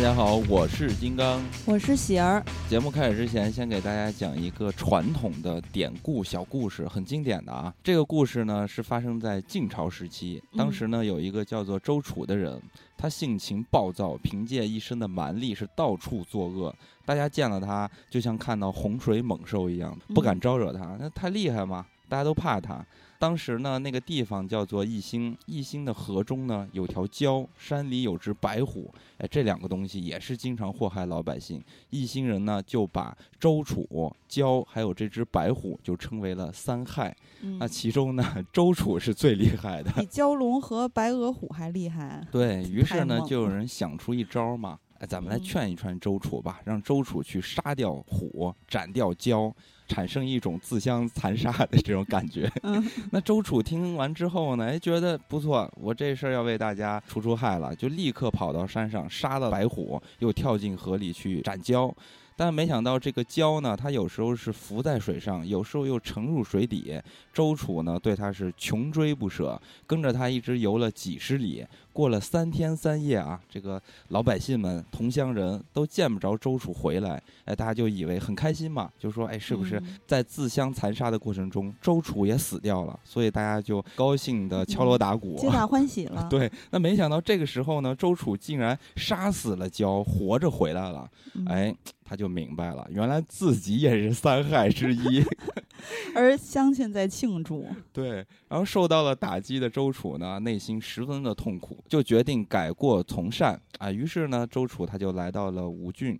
家好，我是金刚。我是喜儿。节目开始之前，先给大家讲一个传统的典故小故事，很经典的啊。这个故事呢是发生在晋朝时期，当时呢有一个叫做周楚的人，他性情暴躁，凭借一身的蛮力是到处作恶。大家见了他就像看到洪水猛兽一样，不敢招惹他，那太厉害嘛，大家都怕他。当时呢，那个地方叫做义兴，义兴的河中呢有条蛟，山里有只白虎，哎，这两个东西也是经常祸害老百姓。义兴人呢就把周楚、蛟还有这只白虎就称为了三害。那其中呢，周楚是最厉害的，比蛟龙和白额虎还厉害。对于是呢，就有人想出一招嘛，哎，咱们来劝一劝周楚吧，让周楚去杀掉虎，斩掉蛟。产生一种自相残杀的这种感觉。那周楚听完之后呢，哎，觉得不错，我这事儿要为大家除除害了，就立刻跑到山上杀了白虎，又跳进河里去斩蛟。但没想到这个蛟呢，它有时候是浮在水上，有时候又沉入水底。周楚呢，对它是穷追不舍，跟着它一直游了几十里，过了三天三夜啊，这个老百姓们、同乡人都见不着周楚回来，哎，大家就以为很开心嘛，就说，哎，是不是在自相残杀的过程中，周楚也死掉了？所以大家就高兴的敲锣打鼓，皆大 欢喜了。对，那没想到这个时候呢，周楚竟然杀死了蛟，活着回来了，哎。他就明白了，原来自己也是三害之一，而乡亲在庆祝。对，然后受到了打击的周楚呢，内心十分的痛苦，就决定改过从善啊。于是呢，周楚他就来到了吴郡。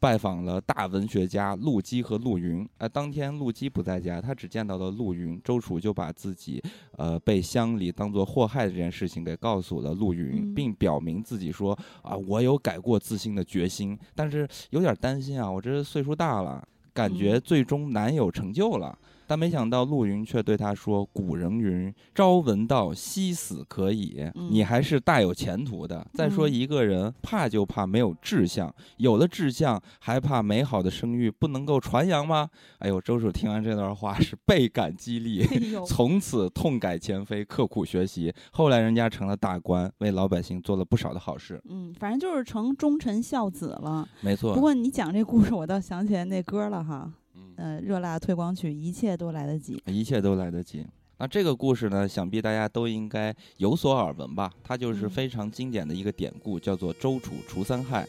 拜访了大文学家陆机和陆云。哎，当天陆机不在家，他只见到了陆云。周楚就把自己，呃，被乡里当做祸害这件事情给告诉了陆云，并表明自己说：“啊，我有改过自新的决心，但是有点担心啊，我这岁数大了，感觉最终难有成就了。”但没想到陆云却对他说：“古人云，朝闻道，夕死可矣。你还是大有前途的。再说一个人怕就怕没有志向，有了志向还怕美好的声誉不能够传扬吗？”哎呦，周楚听完这段话是倍感激励，从此痛改前非，刻苦学习。后来人家成了大官，为老百姓做了不少的好事。嗯，反正就是成忠臣孝子了。没错。不过你讲这故事，我倒想起来那歌了哈。呃，热辣推广曲，一切都来得及，一切都来得及。那这个故事呢，想必大家都应该有所耳闻吧？它就是非常经典的一个典故，叫做周楚除三害。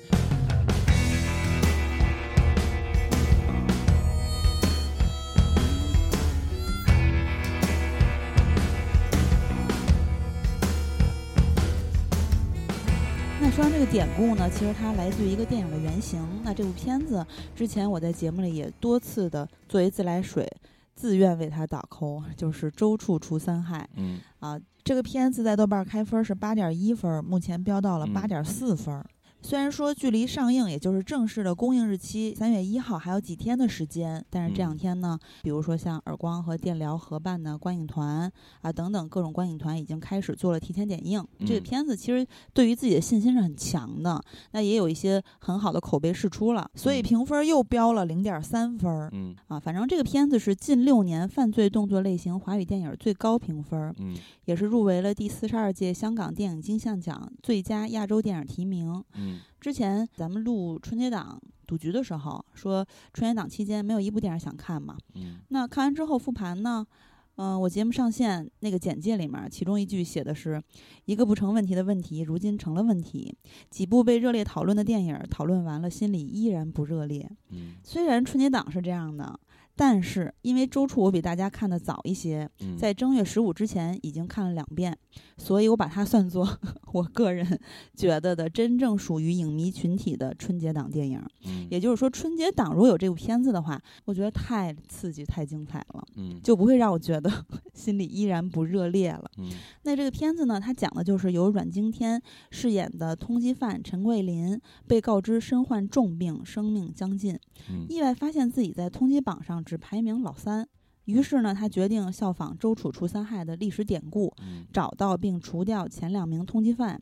说完这个典故呢，其实它来自于一个电影的原型。那这部片子之前我在节目里也多次的作为自来水，自愿为它打 call，就是周处除三害。嗯，啊，这个片子在豆瓣开分是八点一分，目前飙到了八点四分。虽然说距离上映，也就是正式的公映日期三月一号还有几天的时间，但是这两天呢，比如说像耳光和电疗合办的观影团啊等等各种观影团已经开始做了提前点映。这个片子其实对于自己的信心是很强的，那也有一些很好的口碑释出了，所以评分又飙了零点三分。嗯啊，反正这个片子是近六年犯罪动作类型华语电影最高评分，嗯，也是入围了第四十二届香港电影金像奖最佳亚洲电影提名。嗯。之前咱们录春节档赌局的时候，说春节档期间没有一部电影想看嘛。嗯。那看完之后复盘呢，嗯，我节目上线那个简介里面，其中一句写的是：“一个不成问题的问题，如今成了问题。几部被热烈讨论的电影，讨论完了，心里依然不热烈。”嗯。虽然春节档是这样的。但是因为周处我比大家看的早一些，在正月十五之前已经看了两遍，所以我把它算作 我个人觉得的真正属于影迷群体的春节档电影。也就是说，春节档如果有这部片子的话，我觉得太刺激、太精彩了，就不会让我觉得 心里依然不热烈了。那这个片子呢，它讲的就是由阮经天饰演的通缉犯陈桂林被告知身患重病，生命将近，意外发现自己在通缉榜上。只排名老三，于是呢，他决定效仿周楚除三害的历史典故，找到并除掉前两名通缉犯，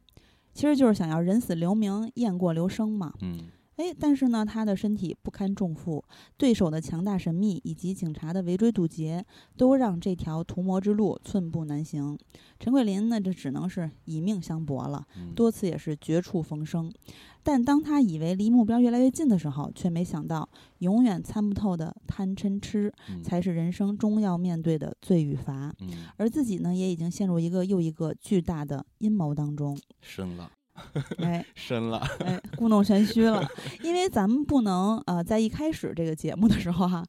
其实就是想要人死留名，雁过留声嘛。嗯，哎，但是呢，他的身体不堪重负，对手的强大神秘以及警察的围追堵截，都让这条屠魔之路寸步难行。陈桂林呢，这只能是以命相搏了，多次也是绝处逢生。但当他以为离目标越来越近的时候，却没想到，永远参不透的贪嗔痴，才是人生终要面对的罪与罚。而自己呢，也已经陷入一个又一个巨大的阴谋当中。深了。哎，深了，哎，故弄玄虚了，因为咱们不能呃，在一开始这个节目的时候哈，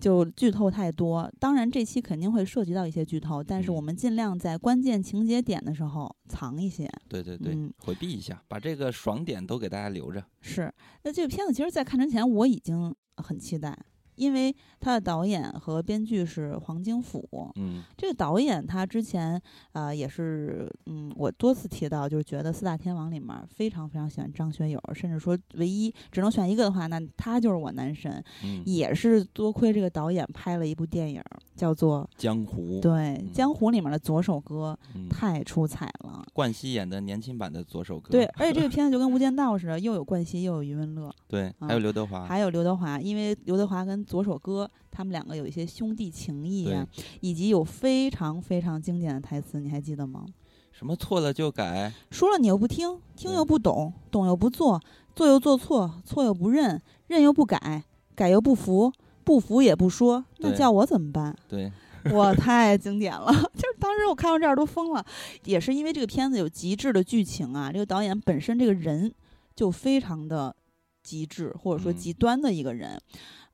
就剧透太多。当然，这期肯定会涉及到一些剧透，但是我们尽量在关键情节点的时候藏一些。对对对，回避一下，把这个爽点都给大家留着。是，那这个片子其实，在看之前我已经很期待。因为他的导演和编剧是黄京甫，嗯，这个导演他之前呃也是，嗯，我多次提到，就是觉得四大天王里面非常非常喜欢张学友，甚至说唯一只能选一个的话，那他就是我男神，也是多亏这个导演拍了一部电影叫做《江湖》，对，《江湖》里面的左手歌太出彩了，冠希演的年轻版的左手歌，对，而且这个片子就跟《无间道》似的，又有冠希又有余文乐，对，还有刘德华，还有刘德华，因为刘德华跟左手哥，他们两个有一些兄弟情谊啊，以及有非常非常经典的台词，你还记得吗？什么错了就改，说了你又不听，听又不懂，懂又不做，做又做错，错又不认，认又不改，改又不服，不服也不说，那叫我怎么办？对，我太经典了，就是当时我看到这儿都疯了，也是因为这个片子有极致的剧情啊，这个导演本身这个人就非常的极致，或者说极端的一个人。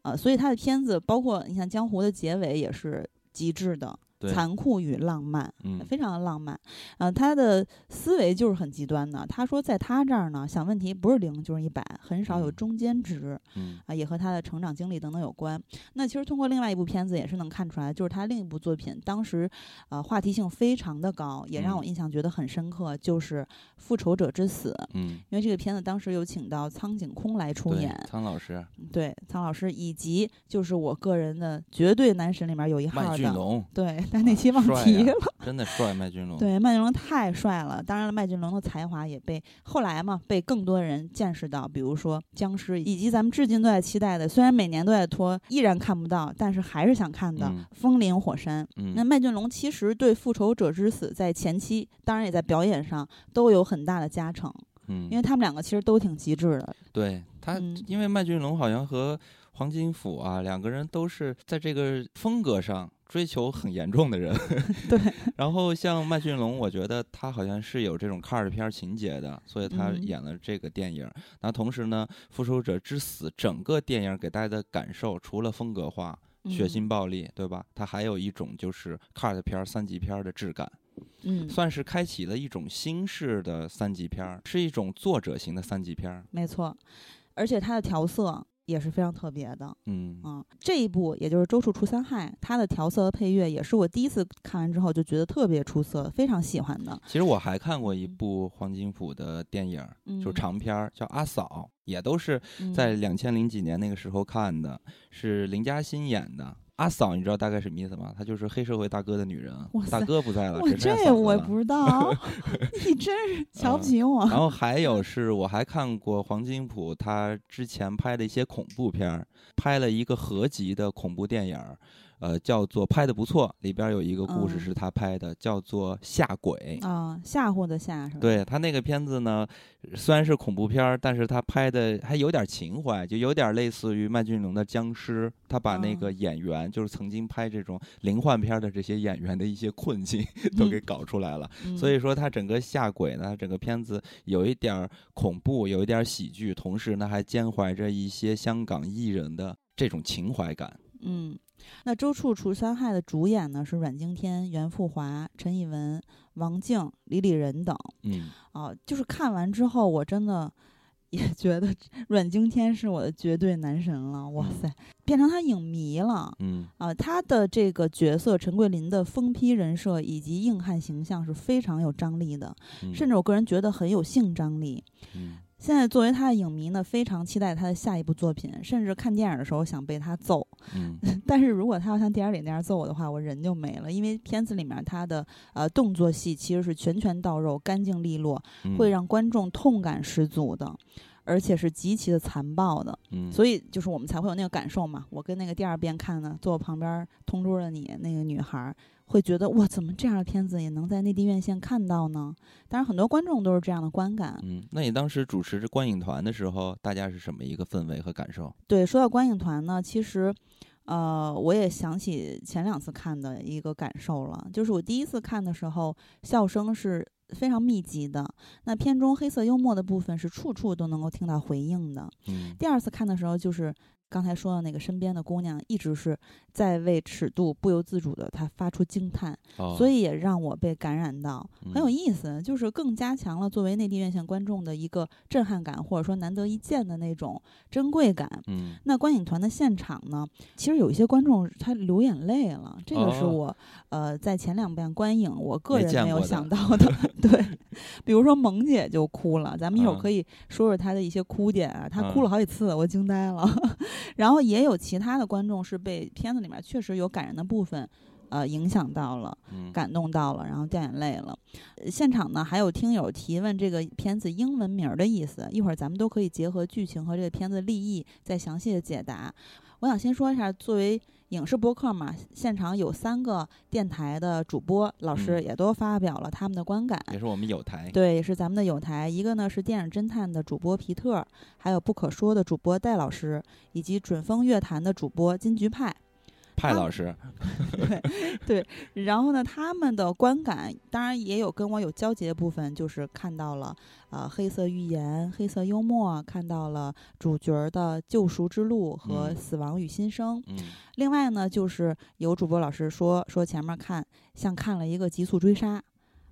啊，所以他的片子，包括你看《江湖》的结尾，也是极致的。残酷与浪漫，嗯，非常的浪漫，嗯，他的思维就是很极端的。他说，在他这儿呢，想问题不是零就是一百，很少有中间值，嗯，啊，也和他的成长经历等等有关。那其实通过另外一部片子也是能看出来，就是他另一部作品，当时，呃，话题性非常的高，也让我印象觉得很深刻，就是《复仇者之死》，嗯，因为这个片子当时有请到苍井空来出演，苍老师，对，苍老师，以及就是我个人的绝对男神里面有一号的，对。但那期忘提了，真的帅，麦浚龙。对，麦浚龙太帅了。当然了，麦浚龙的才华也被后来嘛，被更多人见识到。比如说僵尸，以及咱们至今都在期待的，虽然每年都在拖，依然看不到，但是还是想看的《风林火山》。那麦浚龙其实对《复仇者之死》在前期，当然也在表演上都有很大的加成。嗯，因为他们两个其实都挺极致的。对他，因为麦浚龙好像和黄金甫啊两个人都是在这个风格上。追求很严重的人，对。然后像麦浚龙，我觉得他好像是有这种 card 片情节的，所以他演了这个电影。那同时呢，《复仇者之死》整个电影给大家的感受，除了风格化、血腥暴力，对吧？它还有一种就是 card 片三级片的质感，嗯，算是开启了一种新式的三级片，是一种作者型的三级片。没错，而且它的调色。也是非常特别的，嗯啊，这一部也就是《周处除三害》，它的调色和配乐也是我第一次看完之后就觉得特别出色，非常喜欢的。其实我还看过一部黄金甫的电影，就是长片儿，叫《阿嫂》，也都是在两千零几年那个时候看的，是林嘉欣演的。阿嫂，你知道大概什么意思吗？她就是黑社会大哥的女人，大哥不在了，我这我不知道，你真是瞧不起我。然后还有是，我还看过黄金甫他之前拍的一些恐怖片儿，拍了一个合集的恐怖电影。呃，叫做拍的不错，里边有一个故事是他拍的，叫做吓鬼啊，吓唬的吓是吧？对他那个片子呢，虽然是恐怖片但是他拍的还有点情怀，就有点类似于麦浚龙的僵尸，他把那个演员，就是曾经拍这种灵幻片的这些演员的一些困境都给搞出来了。所以说他整个吓鬼呢，整个片子有一点恐怖，有一点喜剧，同时呢还兼怀着一些香港艺人的这种情怀感。嗯。那周处除三害的主演呢是阮经天、袁富华、陈以文、王静、李李仁等。嗯，啊，就是看完之后，我真的也觉得阮经天是我的绝对男神了。哇塞，变成他影迷了。嗯，啊，他的这个角色陈桂林的疯批人设以及硬汉形象是非常有张力的，甚至我个人觉得很有性张力。嗯。现在作为他的影迷呢，非常期待他的下一部作品，甚至看电影的时候想被他揍。嗯，但是如果他要像电影里那样揍我的话，我人就没了。因为片子里面他的呃动作戏其实是拳拳到肉、干净利落，会让观众痛感十足的。而且是极其的残暴的。嗯，所以就是我们才会有那个感受嘛。我跟那个第二遍看呢，坐我旁边同桌的你那个女孩。会觉得哇，怎么这样的片子也能在内地院线看到呢？当然，很多观众都是这样的观感。嗯，那你当时主持着观影团的时候，大家是什么一个氛围和感受？对，说到观影团呢，其实，呃，我也想起前两次看的一个感受了，就是我第一次看的时候，笑声是非常密集的，那片中黑色幽默的部分是处处都能够听到回应的。嗯，第二次看的时候就是。刚才说的那个身边的姑娘一直是在为尺度不由自主的，她发出惊叹，所以也让我被感染到，很有意思，就是更加强了作为内地院线观众的一个震撼感，或者说难得一见的那种珍贵感。嗯，那观影团的现场呢，其实有一些观众他流眼泪了，这个是我呃在前两遍观影我个人没有想到的。对，比如说萌姐就哭了，咱们一会儿可以说说她的一些哭点啊，她哭了好几次，我惊呆了。然后也有其他的观众是被片子里面确实有感人的部分，呃，影响到了，感动到了，然后掉眼泪了。现场呢还有听友提问这个片子英文名的意思，一会儿咱们都可以结合剧情和这个片子立意再详细的解答。我想先说一下，作为影视播客嘛，现场有三个电台的主播老师也都发表了他们的观感，也是我们有台，对，也是咱们的有台。一个呢是电影侦探的主播皮特，还有不可说的主播戴老师，以及准风乐坛的主播金菊派。派老师，对对，然后呢，他们的观感当然也有跟我有交集的部分，就是看到了呃黑色寓言、黑色幽默，看到了主角的救赎之路和死亡与新生。嗯，另外呢，就是有主播老师说说前面看像看了一个极速追杀，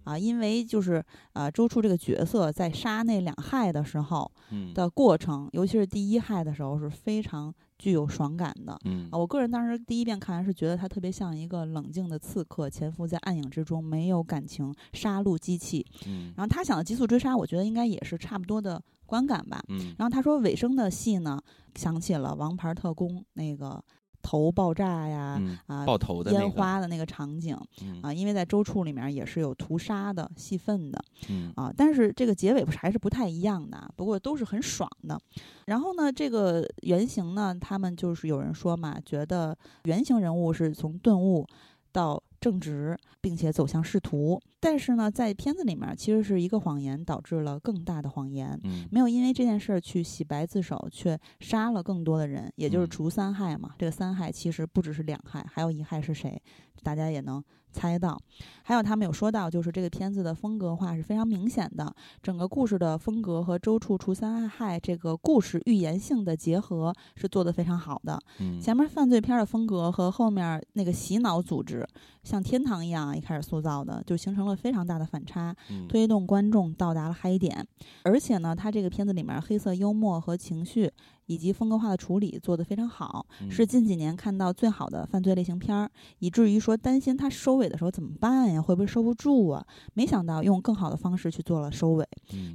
啊，因为就是呃周处这个角色在杀那两害的时候的过程，尤其是第一害的时候是非常。具有爽感的，嗯啊，我个人当时第一遍看完是觉得他特别像一个冷静的刺客，潜伏在暗影之中，没有感情，杀戮机器。嗯，然后他想的极速追杀，我觉得应该也是差不多的观感吧。嗯，然后他说尾声的戏呢，想起了《王牌特工》那个。头爆炸呀，啊，爆头的烟花的那个场景，啊，因为在周处里面也是有屠杀的戏份的，嗯啊，但是这个结尾不是还是不太一样的，不过都是很爽的。然后呢，这个原型呢，他们就是有人说嘛，觉得原型人物是从顿悟到。正直，并且走向仕途，但是呢，在片子里面，其实是一个谎言导致了更大的谎言，嗯，没有因为这件事儿去洗白自首，却杀了更多的人，也就是除三害嘛。这个三害其实不只是两害，还有一害是谁？大家也能。猜到，还有他们有说到，就是这个片子的风格化是非常明显的，整个故事的风格和周处除三害这个故事预言性的结合是做得非常好的。嗯，前面犯罪片的风格和后面那个洗脑组织，像天堂一样一开始塑造的，就形成了非常大的反差，推动观众到达了嗨点。而且呢，他这个片子里面黑色幽默和情绪。以及风格化的处理做得非常好，是近几年看到最好的犯罪类型片儿，以至于说担心它收尾的时候怎么办呀？会不会收不住啊？没想到用更好的方式去做了收尾，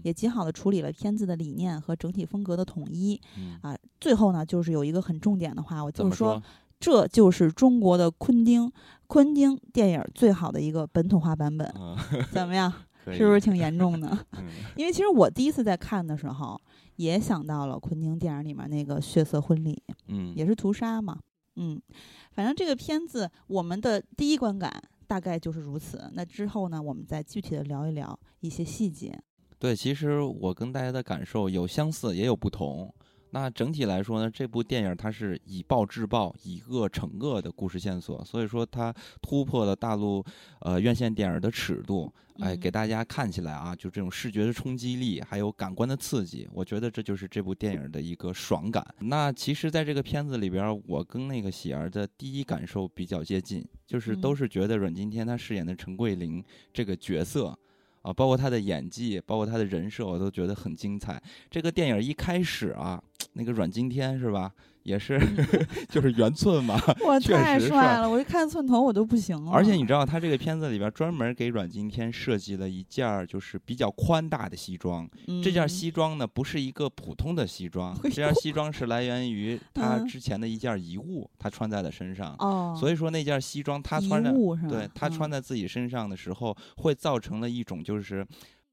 也极好的处理了片子的理念和整体风格的统一。啊，最后呢，就是有一个很重点的话，我就是说，这就是中国的昆汀，昆汀电影最好的一个本土化版本，怎么样？是不是挺严重的？因为其实我第一次在看的时候。也想到了昆汀电影里面那个血色婚礼，嗯，也是屠杀嘛，嗯，反正这个片子我们的第一观感大概就是如此。那之后呢，我们再具体的聊一聊一些细节。对，其实我跟大家的感受有相似，也有不同。那整体来说呢，这部电影它是以暴制暴、以恶惩恶的故事线索，所以说它突破了大陆呃院线电影的尺度，哎，给大家看起来啊，就这种视觉的冲击力，还有感官的刺激，我觉得这就是这部电影的一个爽感。那其实，在这个片子里边，我跟那个喜儿的第一感受比较接近，就是都是觉得阮经天他饰演的陈桂林这个角色。啊，包括他的演技，包括他的人设，我都觉得很精彩。这个电影一开始啊，那个阮经天是吧？也是，就是圆寸嘛，我，太帅了！我一看寸头我都不行了。而且你知道，他这个片子里边专门给阮经天设计了一件就是比较宽大的西装。这件西装呢，不是一个普通的西装，这件西装是来源于 他之前的一件遗物，他穿在了身上。哦。所以说那件西装他穿着，对他穿在自己身上的时候，会造成了一种就是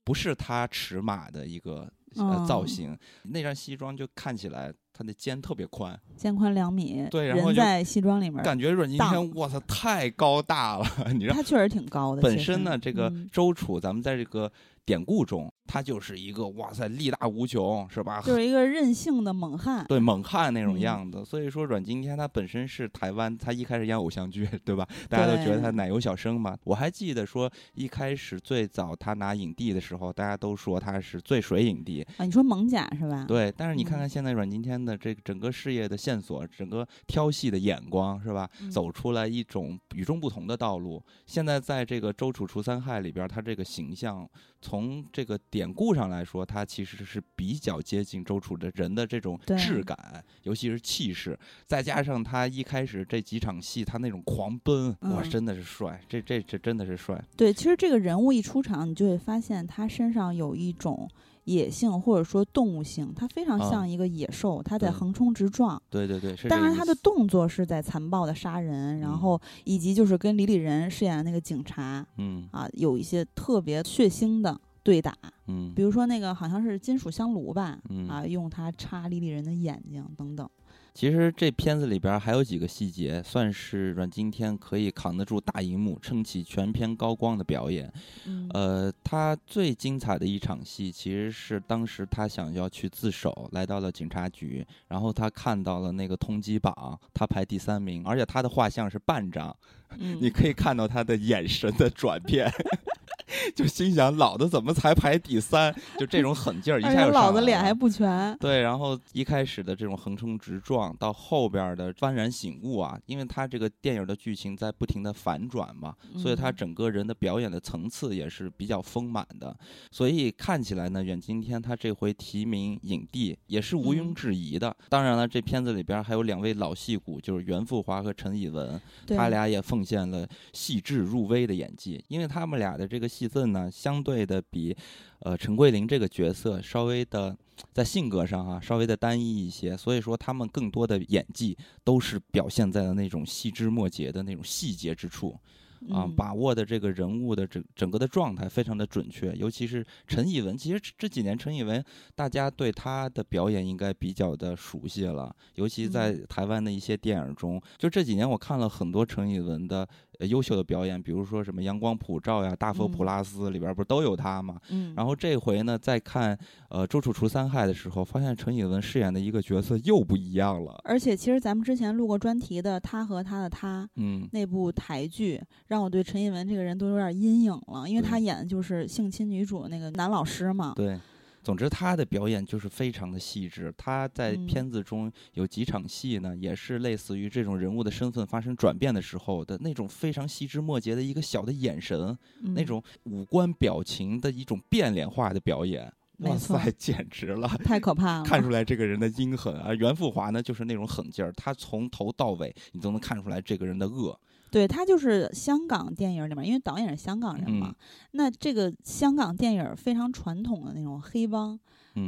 不是他尺码的一个。呃造型，那件西装就看起来他的肩特别宽，肩宽两米，对，然后人在西装里面，感觉阮经天，哇操，太高大了，你知道？他确实挺高的。本身呢，这个周楚，咱们在这个。典故中，他就是一个哇塞，力大无穷，是吧？就是一个任性的猛汉，对猛汉那种样子。所以说，阮经天他本身是台湾，他一开始演偶像剧，对吧？大家都觉得他奶油小生嘛。我还记得说，一开始最早他拿影帝的时候，大家都说他是最水影帝啊。你说猛甲是吧？对。但是你看看现在阮经天的这个整个事业的线索，整个挑戏的眼光，是吧？走出来一种与众不同的道路。现在在这个周楚除三害里边，他这个形象。从这个典故上来说，他其实是比较接近周楚的人的这种质感，尤其是气势，再加上他一开始这几场戏，他那种狂奔，哇，真的是帅，这这这真的是帅。对，其实这个人物一出场，你就会发现他身上有一种。野性或者说动物性，它非常像一个野兽，它在横冲直撞。对对对，当然他的动作是在残暴的杀人，然后以及就是跟李李仁饰演的那个警察，嗯啊，有一些特别血腥的对打，嗯，比如说那个好像是金属香炉吧，嗯啊，用它插李李仁的眼睛等等。其实这片子里边还有几个细节，算是阮经天可以扛得住大荧幕、撑起全片高光的表演。呃，他最精彩的一场戏，其实是当时他想要去自首，来到了警察局，然后他看到了那个通缉榜，他排第三名，而且他的画像是半张，你可以看到他的眼神的转变。就心想，老子怎么才排第三？就这种狠劲儿，一下就老子脸还不全。对，然后一开始的这种横冲直撞，到后边的幡然醒悟啊，因为他这个电影的剧情在不停的反转嘛，所以他整个人的表演的层次也是比较丰满的。所以看起来呢，远今天他这回提名影帝也是毋庸置疑的。当然了，这片子里边还有两位老戏骨，就是袁富华和陈以文，他俩也奉献了细致入微的演技，因为他们俩的这个。戏份呢，相对的比，呃，陈桂林这个角色稍微的在性格上哈，稍微的单一一些，所以说他们更多的演技都是表现在了那种细枝末节的那种细节之处。啊，把握的这个人物的整整个的状态非常的准确，尤其是陈以文。其实这几年陈以文，大家对他的表演应该比较的熟悉了，尤其在台湾的一些电影中。就这几年我看了很多陈以文的优秀的表演，比如说什么《阳光普照》呀，《大佛普拉斯》里边不是都有他吗？嗯。然后这回呢，在看呃《周处除三害》的时候，发现陈以文饰演的一个角色又不一样了。而且其实咱们之前录过专题的《他和他的他》，嗯，那部台剧。让我对陈以文这个人都有点阴影了，因为他演的就是性侵女主那个男老师嘛。对，总之他的表演就是非常的细致。他在片子中有几场戏呢，也是类似于这种人物的身份发生转变的时候的那种非常细枝末节的一个小的眼神，那种五官表情的一种变脸化的表演。哇塞，简直了！太可怕了，看出来这个人的阴狠啊。袁富华呢，就是那种狠劲儿，他从头到尾你都能看出来这个人的恶。对他就是香港电影里面，因为导演是香港人嘛，那这个香港电影非常传统的那种黑帮。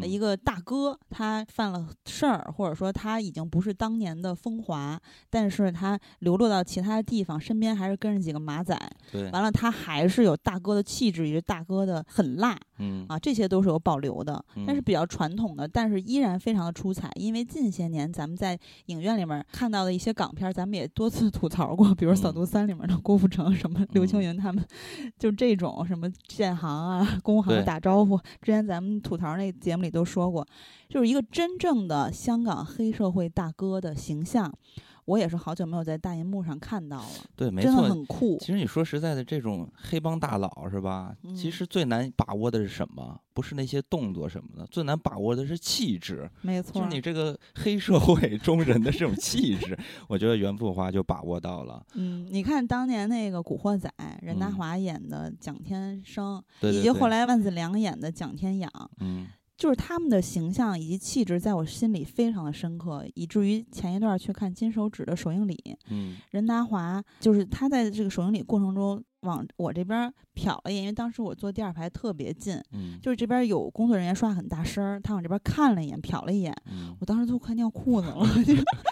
一个大哥，他犯了事儿，或者说他已经不是当年的风华，但是他流落到其他的地方，身边还是跟着几个马仔。对，完了他还是有大哥的气质，以及大哥的狠辣。嗯啊，这些都是有保留的，但是比较传统的，但是依然非常的出彩。因为近些年咱们在影院里面看到的一些港片，咱们也多次 吐槽过，比如《扫毒三》里面的郭富城，什么刘青云他们，就这种什么建行啊、工行打招呼。之前咱们吐槽那节目。里都说过，就是一个真正的香港黑社会大哥的形象，我也是好久没有在大银幕上看到了。对，没错，很酷。其实你说实在的，这种黑帮大佬是吧？其实最难把握的是什么？不是那些动作什么的，最难把握的是气质。没错，就是你这个黑社会中人的这种气质，我觉得袁富华就把握到了。嗯，你看当年那个《古惑仔》，任达华演的蒋天生，以及后来万梓良演的蒋天养，嗯。就是他们的形象以及气质，在我心里非常的深刻，以至于前一段去看金手指的首映礼，嗯，任达华就是他在这个首映礼过程中往我这边瞟了一眼，因为当时我坐第二排特别近，嗯，就是这边有工作人员说话很大声，他往这边看了一眼，瞟了一眼，我当时都快尿裤子了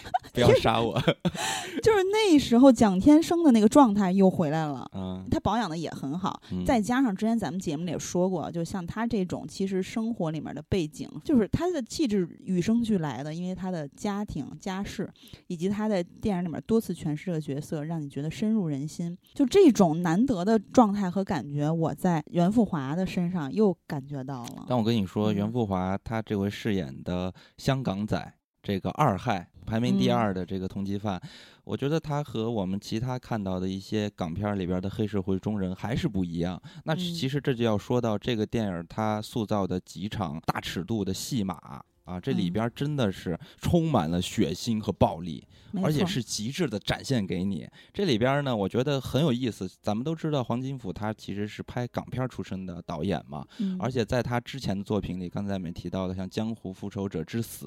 不要杀我。就是那时候蒋天生的那个状态又回来了，嗯，他保养的也很好，再加上之前咱们节目里也说过，就像他这种，其实生活里面的背景，就是他的气质与生俱来的，因为他的家庭家世，以及他在电影里面多次诠释这个角色，让你觉得深入人心。就这种难得的状态和感觉，我在袁富华的身上又感觉到了。但我跟你说，袁富华他这回饰演的香港仔。这个二害排名第二的这个通缉犯，我觉得他和我们其他看到的一些港片里边的黑社会中人还是不一样。那其实这就要说到这个电影他塑造的几场大尺度的戏码。啊，这里边真的是充满了血腥和暴力，而且是极致的展现给你。这里边呢，我觉得很有意思。咱们都知道黄金甫他其实是拍港片出身的导演嘛，而且在他之前的作品里，刚才我们提到的像《江湖复仇者之死》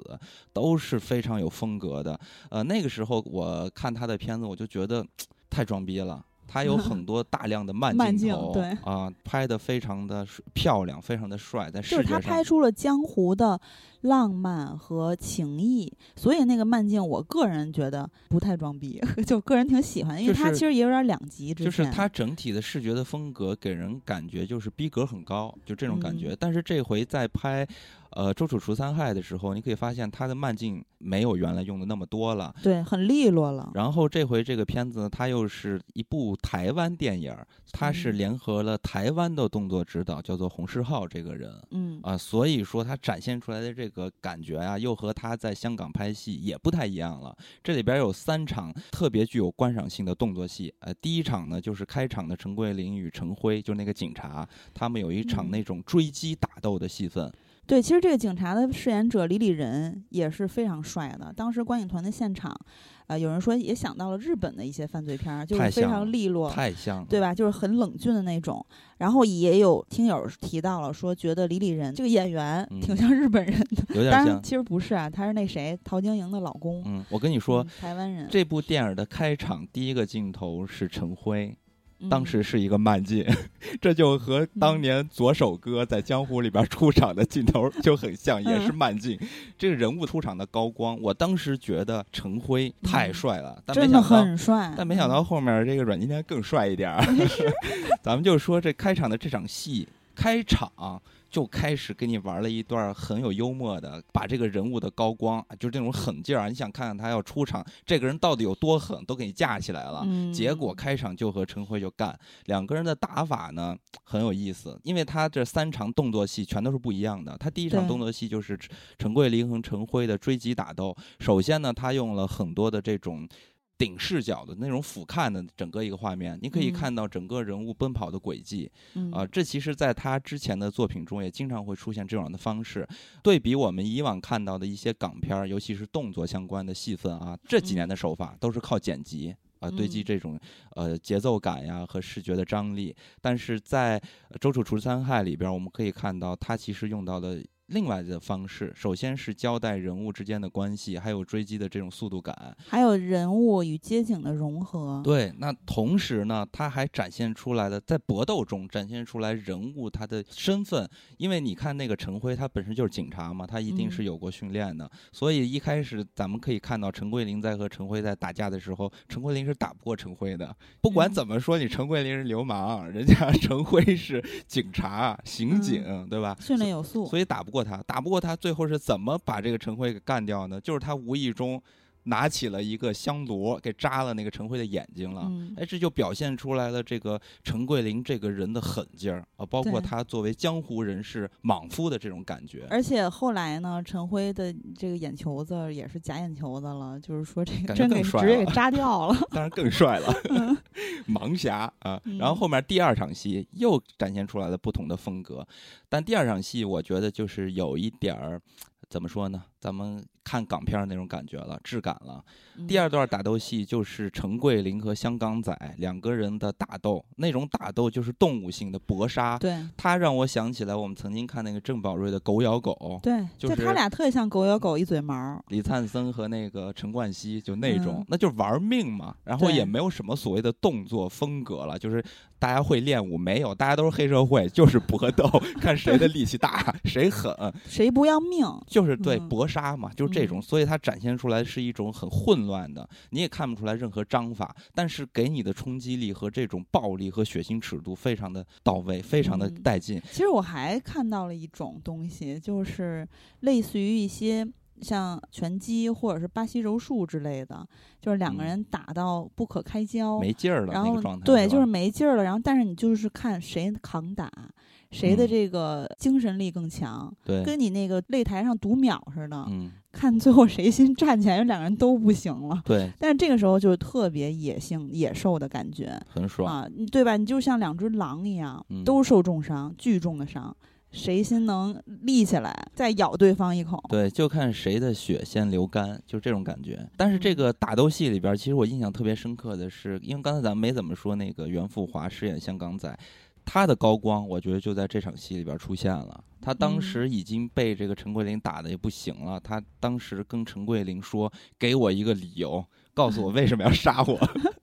都是非常有风格的。呃，那个时候我看他的片子，我就觉得 太装逼了。他有很多大量的慢镜头，对啊，拍的非常的漂亮，非常的帅，在视觉上。就是他拍出了江湖的浪漫和情谊，所以那个慢镜，我个人觉得不太装逼，就个人挺喜欢，因为他其实也有点两极之。就是他整体的视觉的风格给人感觉就是逼格很高，就这种感觉。但是这回在拍。呃，周楚除三害的时候，你可以发现他的慢镜没有原来用的那么多了，对，很利落了。然后这回这个片子，它又是一部台湾电影，它是联合了台湾的动作指导，叫做洪世浩这个人，嗯啊，所以说他展现出来的这个感觉啊，又和他在香港拍戏也不太一样了。这里边有三场特别具有观赏性的动作戏，呃，第一场呢就是开场的陈桂林与陈辉，就那个警察，他们有一场那种追击打斗的戏份。对，其实这个警察的饰演者李李仁也是非常帅的。当时观影团的现场，呃，有人说也想到了日本的一些犯罪片，就是非常利落，太像，对吧？就是很冷峻的那种。然后也有听友提到了，说觉得李李仁这个演员挺像日本人的，有点像。其实不是啊，他是那谁陶晶莹的老公。嗯，我跟你说，台湾人。这部电影的开场第一个镜头是陈辉。当时是一个慢镜，这就和当年左手哥在江湖里边出场的镜头 就很像，也是慢镜。这个人物出场的高光，我当时觉得陈辉太帅了，真的很帅。但没想到后面这个阮经天更帅一点儿。咱们就说这开场的这场戏，开场。就开始给你玩了一段很有幽默的，把这个人物的高光，就这种狠劲儿，你想看看他要出场，这个人到底有多狠，都给你架起来了。结果开场就和陈辉就干，两个人的打法呢很有意思，因为他这三场动作戏全都是不一样的。他第一场动作戏就是陈桂林和陈辉的追击打斗，首先呢，他用了很多的这种。顶视角的那种俯瞰的整个一个画面，你可以看到整个人物奔跑的轨迹，啊，这其实在他之前的作品中也经常会出现这样的方式。对比我们以往看到的一些港片，尤其是动作相关的戏份啊，这几年的手法都是靠剪辑啊堆积这种呃节奏感呀和视觉的张力。但是在《周处除三害》里边，我们可以看到他其实用到了。另外的方式，首先是交代人物之间的关系，还有追击的这种速度感，还有人物与街景的融合。对，那同时呢，他还展现出来了，在搏斗中展现出来人物他的身份。因为你看那个陈辉，他本身就是警察嘛，他一定是有过训练的。所以一开始咱们可以看到陈桂林在和陈辉在打架的时候，陈桂林是打不过陈辉的。不管怎么说，你陈桂林是流氓，人家 陈辉是警察、刑警，对吧？训练有素，所以打不过。过他打不过他，最后是怎么把这个陈辉给干掉呢？就是他无意中拿起了一个香炉，给扎了那个陈辉的眼睛了。哎，这就表现出来了这个陈桂林这个人的狠劲儿啊，包括他作为江湖人士莽夫的这种感觉。而且后来呢，陈辉的这个眼球子也是假眼球子了，就是说这个真给直接给扎掉了，当然更帅了，盲侠啊。然后后面第二场戏又展现出来了不同的风格。但第二场戏，我觉得就是有一点儿，怎么说呢？咱们。看港片那种感觉了，质感了。第二段打斗戏就是陈桂林和香港仔两个人的打斗，那种打斗就是动物性的搏杀。对，他让我想起来我们曾经看那个郑宝瑞的《狗咬狗》。对，就他俩特别像狗咬狗，一嘴毛。李灿森和那个陈冠希就那种，那就玩命嘛。然后也没有什么所谓的动作风格了，就是大家会练武没有？大家都是黑社会，就是搏斗，看谁的力气大，谁狠，谁不要命。就是对搏杀嘛，就是。这种，所以它展现出来是一种很混乱的，你也看不出来任何章法，但是给你的冲击力和这种暴力和血腥尺度非常的到位，非常的带劲。其实我还看到了一种东西，就是类似于一些。像拳击或者是巴西柔术之类的，就是两个人打到不可开交，没劲儿了，然后对，就是没劲儿了。然后，但是你就是看谁扛打，谁的这个精神力更强，对，跟你那个擂台上读秒似的，嗯，看最后谁先站起来，两个人都不行了，对。但是这个时候就是特别野性、野兽的感觉，很爽啊，对吧？你就像两只狼一样，都受重伤，巨重的伤。谁先能立起来，再咬对方一口？对，就看谁的血先流干，就这种感觉。但是这个打斗戏里边，其实我印象特别深刻的是，因为刚才咱们没怎么说那个袁富华饰演香港仔，他的高光，我觉得就在这场戏里边出现了。他当时已经被这个陈桂林打的也不行了，他当时跟陈桂林说：“给我一个理由，告诉我为什么要杀我。”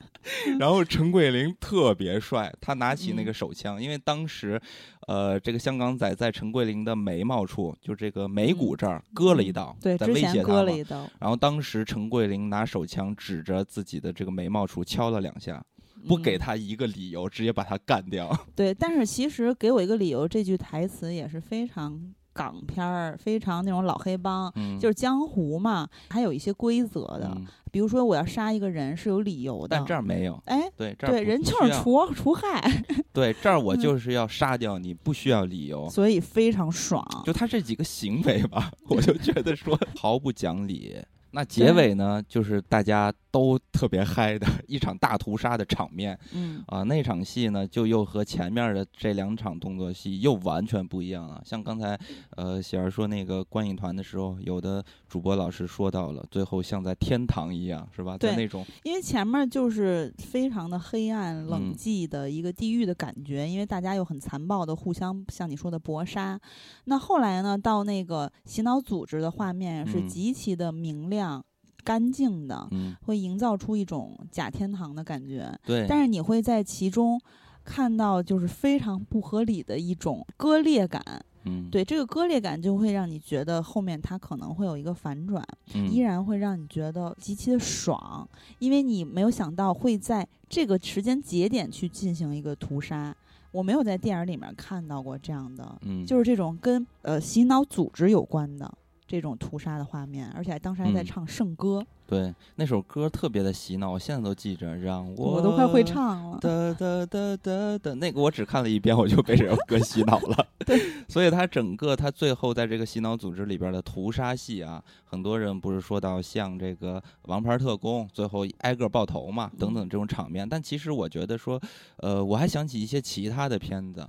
然后陈桂林特别帅，他拿起那个手枪，因为当时，呃，这个香港仔在陈桂林的眉毛处，就这个眉骨这儿割了一刀，对，在威胁他。割了一刀。然后当时陈桂林拿手枪指着自己的这个眉毛处敲了两下，不给他一个理由，直接把他干掉。对，但是其实给我一个理由，这句台词也是非常港片儿，非常那种老黑帮，就是江湖嘛，还有一些规则的。比如说，我要杀一个人是有理由的，但这儿没有。哎，对，对，人就是除除害。对，这儿我就是要杀掉你，不需要理由，所以非常爽。就他这几个行为吧，我就觉得说毫不讲理。那结尾呢，就是大家都特别嗨的 一场大屠杀的场面。嗯啊，那场戏呢，就又和前面的这两场动作戏又完全不一样了。像刚才呃喜儿说那个观影团的时候，有的主播老师说到了，最后像在天堂一样，是吧？在那种因为前面就是非常的黑暗冷寂的一个地狱的感觉，因为大家又很残暴的互相像你说的搏杀。那后来呢，到那个洗脑组织的画面是极其的明亮。干净的，会营造出一种假天堂的感觉。对，但是你会在其中看到，就是非常不合理的一种割裂感。嗯，对，这个割裂感就会让你觉得后面它可能会有一个反转，依然会让你觉得极其的爽，因为你没有想到会在这个时间节点去进行一个屠杀。我没有在电影里面看到过这样的，嗯，就是这种跟呃洗脑组织有关的。这种屠杀的画面，而且当时还在唱圣歌。对，那首歌特别的洗脑，我现在都记着。让我我都快会唱了。哒哒哒哒哒，那个我只看了一遍，我就被这首歌洗脑了。对，所以他整个他最后在这个洗脑组织里边的屠杀戏啊，很多人不是说到像这个王牌特工最后挨个爆头嘛，等等这种场面。但其实我觉得说，呃，我还想起一些其他的片子。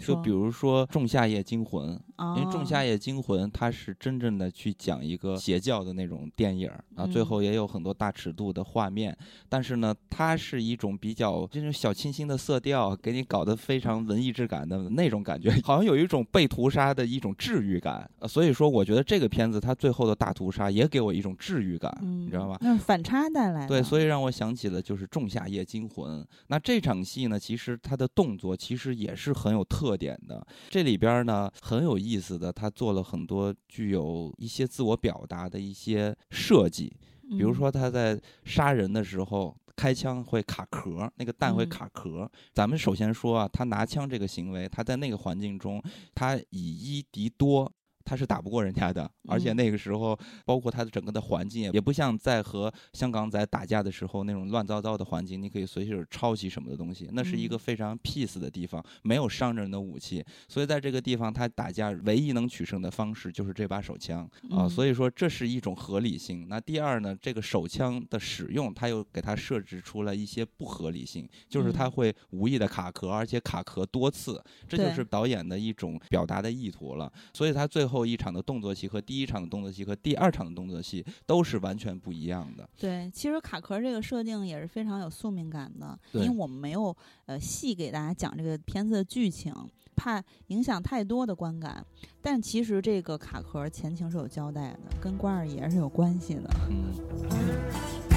就比如说《仲夏夜惊魂》，因为《仲夏夜惊魂》它是真正的去讲一个邪教的那种电影啊，最后也有很多大尺度的画面，但是呢，它是一种比较这种小清新的色调，给你搞得非常文艺质感的那种感觉，好像有一种被屠杀的一种治愈感。所以说，我觉得这个片子它最后的大屠杀也给我一种治愈感，你知道吧？那反差带来的。对，所以让我想起了就是《仲夏夜惊魂》。那这场戏呢，其实它的动作其实也是很有特。特点的这里边呢很有意思的，他做了很多具有一些自我表达的一些设计，比如说他在杀人的时候开枪会卡壳，那个弹会卡壳。咱们首先说啊，他拿枪这个行为，他在那个环境中，他以一敌多。他是打不过人家的，而且那个时候，包括他的整个的环境也不像在和香港仔打架的时候那种乱糟糟的环境，你可以随手抄袭什么的东西。那是一个非常 peace 的地方，没有伤人的武器，所以在这个地方他打架唯一能取胜的方式就是这把手枪啊。所以说这是一种合理性。那第二呢，这个手枪的使用他又给他设置出了一些不合理性，就是他会无意的卡壳，而且卡壳多次，这就是导演的一种表达的意图了。所以他最后一场的动作戏和第一场的动作戏和第二场的动作戏都是完全不一样的。对，其实卡壳这个设定也是非常有宿命感的，因为我们没有呃细给大家讲这个片子的剧情，怕影响太多的观感。但其实这个卡壳前情是有交代的，跟关二爷是有关系的。嗯。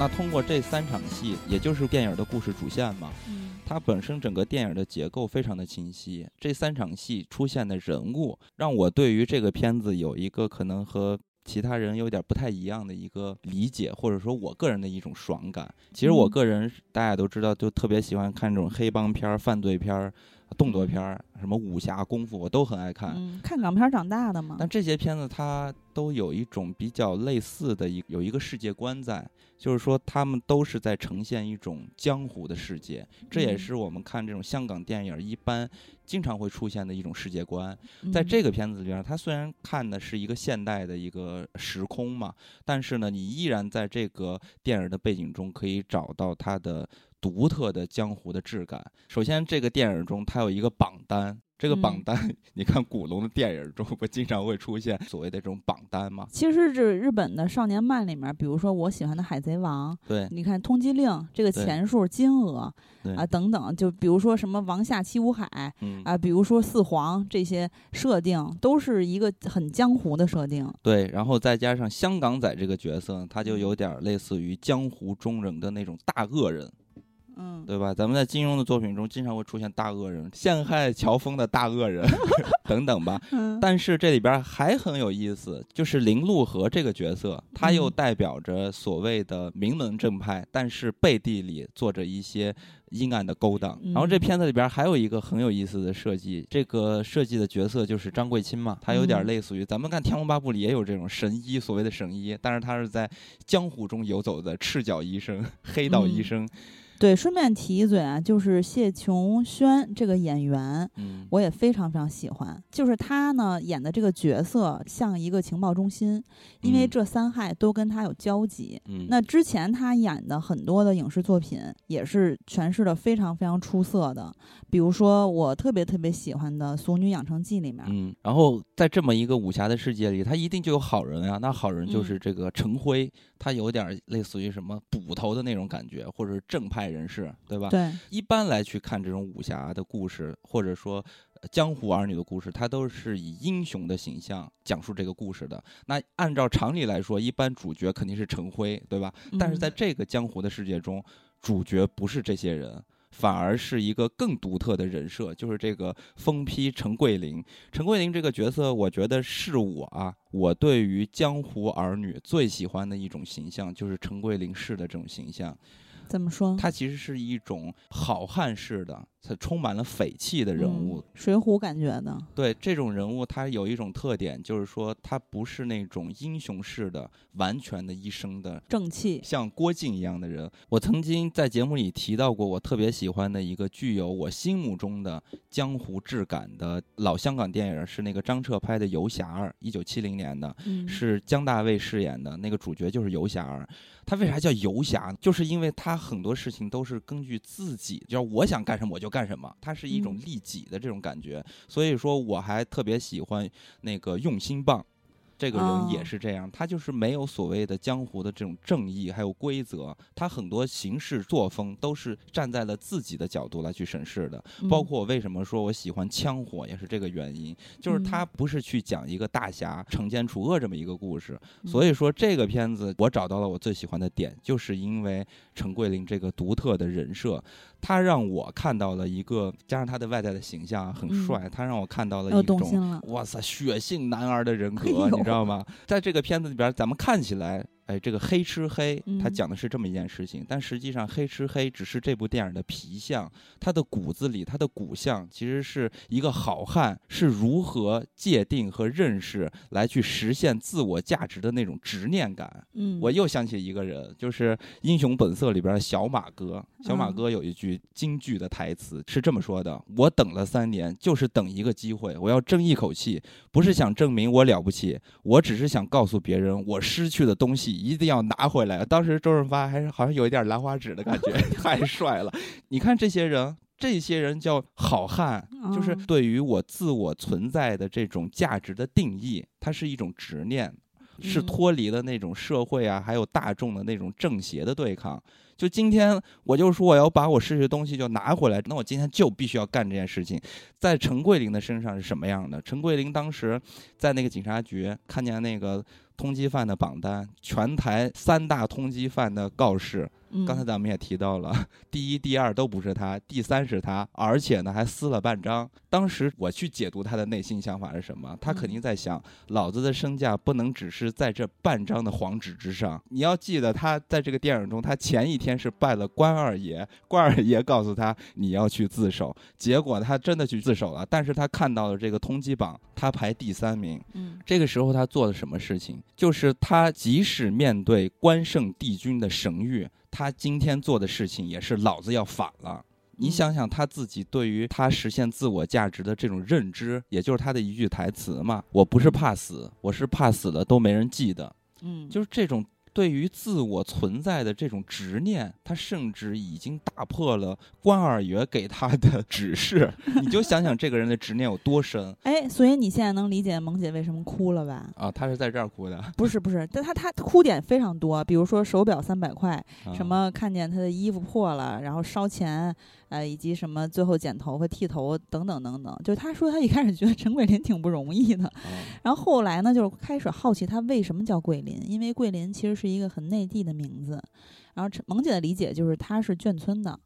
那通过这三场戏，也就是电影的故事主线嘛，它本身整个电影的结构非常的清晰。这三场戏出现的人物，让我对于这个片子有一个可能和其他人有点不太一样的一个理解，或者说我个人的一种爽感。其实我个人大家都知道，就特别喜欢看这种黑帮片、犯罪片、动作片儿，什么武侠、功夫，我都很爱看。看港片长大的嘛。但这些片子它都有一种比较类似的一有一个世界观在，就是说他们都是在呈现一种江湖的世界。这也是我们看这种香港电影一般。经常会出现的一种世界观，在这个片子里边，它虽然看的是一个现代的一个时空嘛，但是呢，你依然在这个电影的背景中可以找到它的独特的江湖的质感。首先，这个电影中它有一个榜单。这个榜单，你看古龙的电影中不经常会出现所谓的这种榜单吗？其实是日本的少年漫里面，比如说我喜欢的《海贼王》，对，你看通缉令这个钱数、金额啊等等，就比如说什么王下七武海啊，比如说四皇这些设定，都是一个很江湖的设定。对，然后再加上香港仔这个角色，他就有点类似于江湖中人的那种大恶人。嗯，对吧？咱们在金庸的作品中经常会出现大恶人、陷害乔峰的大恶人 等等吧。但是这里边还很有意思，就是林陆河这个角色，他又代表着所谓的名门正派，但是背地里做着一些阴暗的勾当。然后这片子里边还有一个很有意思的设计，这个设计的角色就是张桂清嘛，他有点类似于咱们看《天龙八部》里也有这种神医，所谓的神医，但是他是在江湖中游走的赤脚医生、黑道医生。对，顺便提一嘴啊，就是谢琼轩这个演员，嗯，我也非常非常喜欢。就是他呢演的这个角色像一个情报中心，因为这三害都跟他有交集。嗯，那之前他演的很多的影视作品也是诠释的非常非常出色的，比如说我特别特别喜欢的《俗女养成记》里面。嗯，然后在这么一个武侠的世界里，他一定就有好人啊。那好人就是这个陈辉，他有点类似于什么捕头的那种感觉，或者是正派。人士对吧？对，一般来去看这种武侠的故事，或者说江湖儿女的故事，它都是以英雄的形象讲述这个故事的。那按照常理来说，一般主角肯定是陈辉，对吧？但是在这个江湖的世界中，主角不是这些人。反而是一个更独特的人设，就是这个疯批陈桂林。陈桂林这个角色，我觉得是我啊，我对于江湖儿女最喜欢的一种形象，就是陈桂林式的这种形象。怎么说？它其实是一种好汉式的。他充满了匪气的人物，水浒感觉的。对这种人物，他有一种特点，就是说他不是那种英雄式的、完全的一生的正气，像郭靖一样的人。我曾经在节目里提到过，我特别喜欢的一个具有我心目中的江湖质感的老香港电影，是那个张彻拍的《游侠二》，一九七零年的，是姜大卫饰演的，那个主角就是游侠二。他为啥叫游侠？就是因为他很多事情都是根据自己，就是我想干什么我就。干什么？它是一种利己的这种感觉，所以说我还特别喜欢那个用心棒。这个人也是这样，他就是没有所谓的江湖的这种正义，还有规则，他很多行事作风都是站在了自己的角度来去审视的。包括我为什么说我喜欢枪火，也是这个原因，就是他不是去讲一个大侠惩奸除恶这么一个故事。所以说这个片子我找到了我最喜欢的点，就是因为陈桂林这个独特的人设，他让我看到了一个加上他的外在的形象很帅，他让我看到了一种哇塞血性男儿的人格。你知道吗？在这个片子里边，咱们看起来。哎，这个黑吃黑，他讲的是这么一件事情，但实际上黑吃黑只是这部电影的皮相，他的骨子里，他的骨相其实是一个好汉是如何界定和认识来去实现自我价值的那种执念感。嗯，我又想起一个人，就是《英雄本色》里边的小马哥。小马哥有一句京剧的台词是这么说的：“我等了三年，就是等一个机会，我要争一口气，不是想证明我了不起，我只是想告诉别人，我失去的东西。”一定要拿回来！当时周润发还是好像有一点兰花指的感觉，太帅了。你看这些人，这些人叫好汉，就是对于我自我存在的这种价值的定义，它是一种执念，是脱离了那种社会啊，还有大众的那种正邪的对抗。就今天我就说我要把我失去的东西就拿回来，那我今天就必须要干这件事情。在陈桂林的身上是什么样的？陈桂林当时在那个警察局看见那个通缉犯的榜单，全台三大通缉犯的告示。刚才咱们也提到了，第一、第二都不是他，第三是他，而且呢还撕了半张。当时我去解读他的内心想法是什么，他肯定在想：老子的身价不能只是在这半张的黄纸之上。你要记得，他在这个电影中，他前一天是拜了关二爷，关二爷告诉他你要去自首，结果他真的去自首了。但是他看到了这个通缉榜，他排第三名。嗯，这个时候他做了什么事情？就是他即使面对关圣帝君的神谕。他今天做的事情也是老子要反了。你想想他自己对于他实现自我价值的这种认知，也就是他的一句台词嘛：“我不是怕死，我是怕死了都没人记得。”嗯，就是这种。对于自我存在的这种执念，他甚至已经打破了关二爷给他的 指示。你就想想这个人的执念有多深。哎，所以你现在能理解萌姐为什么哭了吧？啊，他是在这儿哭的。不是不是，但他他哭点非常多，比如说手表三百块，什么看见他的衣服破了，然后烧钱。呃，以及什么最后剪头发、剃头等等等等，就他说他一开始觉得陈桂林挺不容易的，然后后来呢，就是开始好奇他为什么叫桂林，因为桂林其实是一个很内地的名字。然后萌姐的理解就是他是眷村的，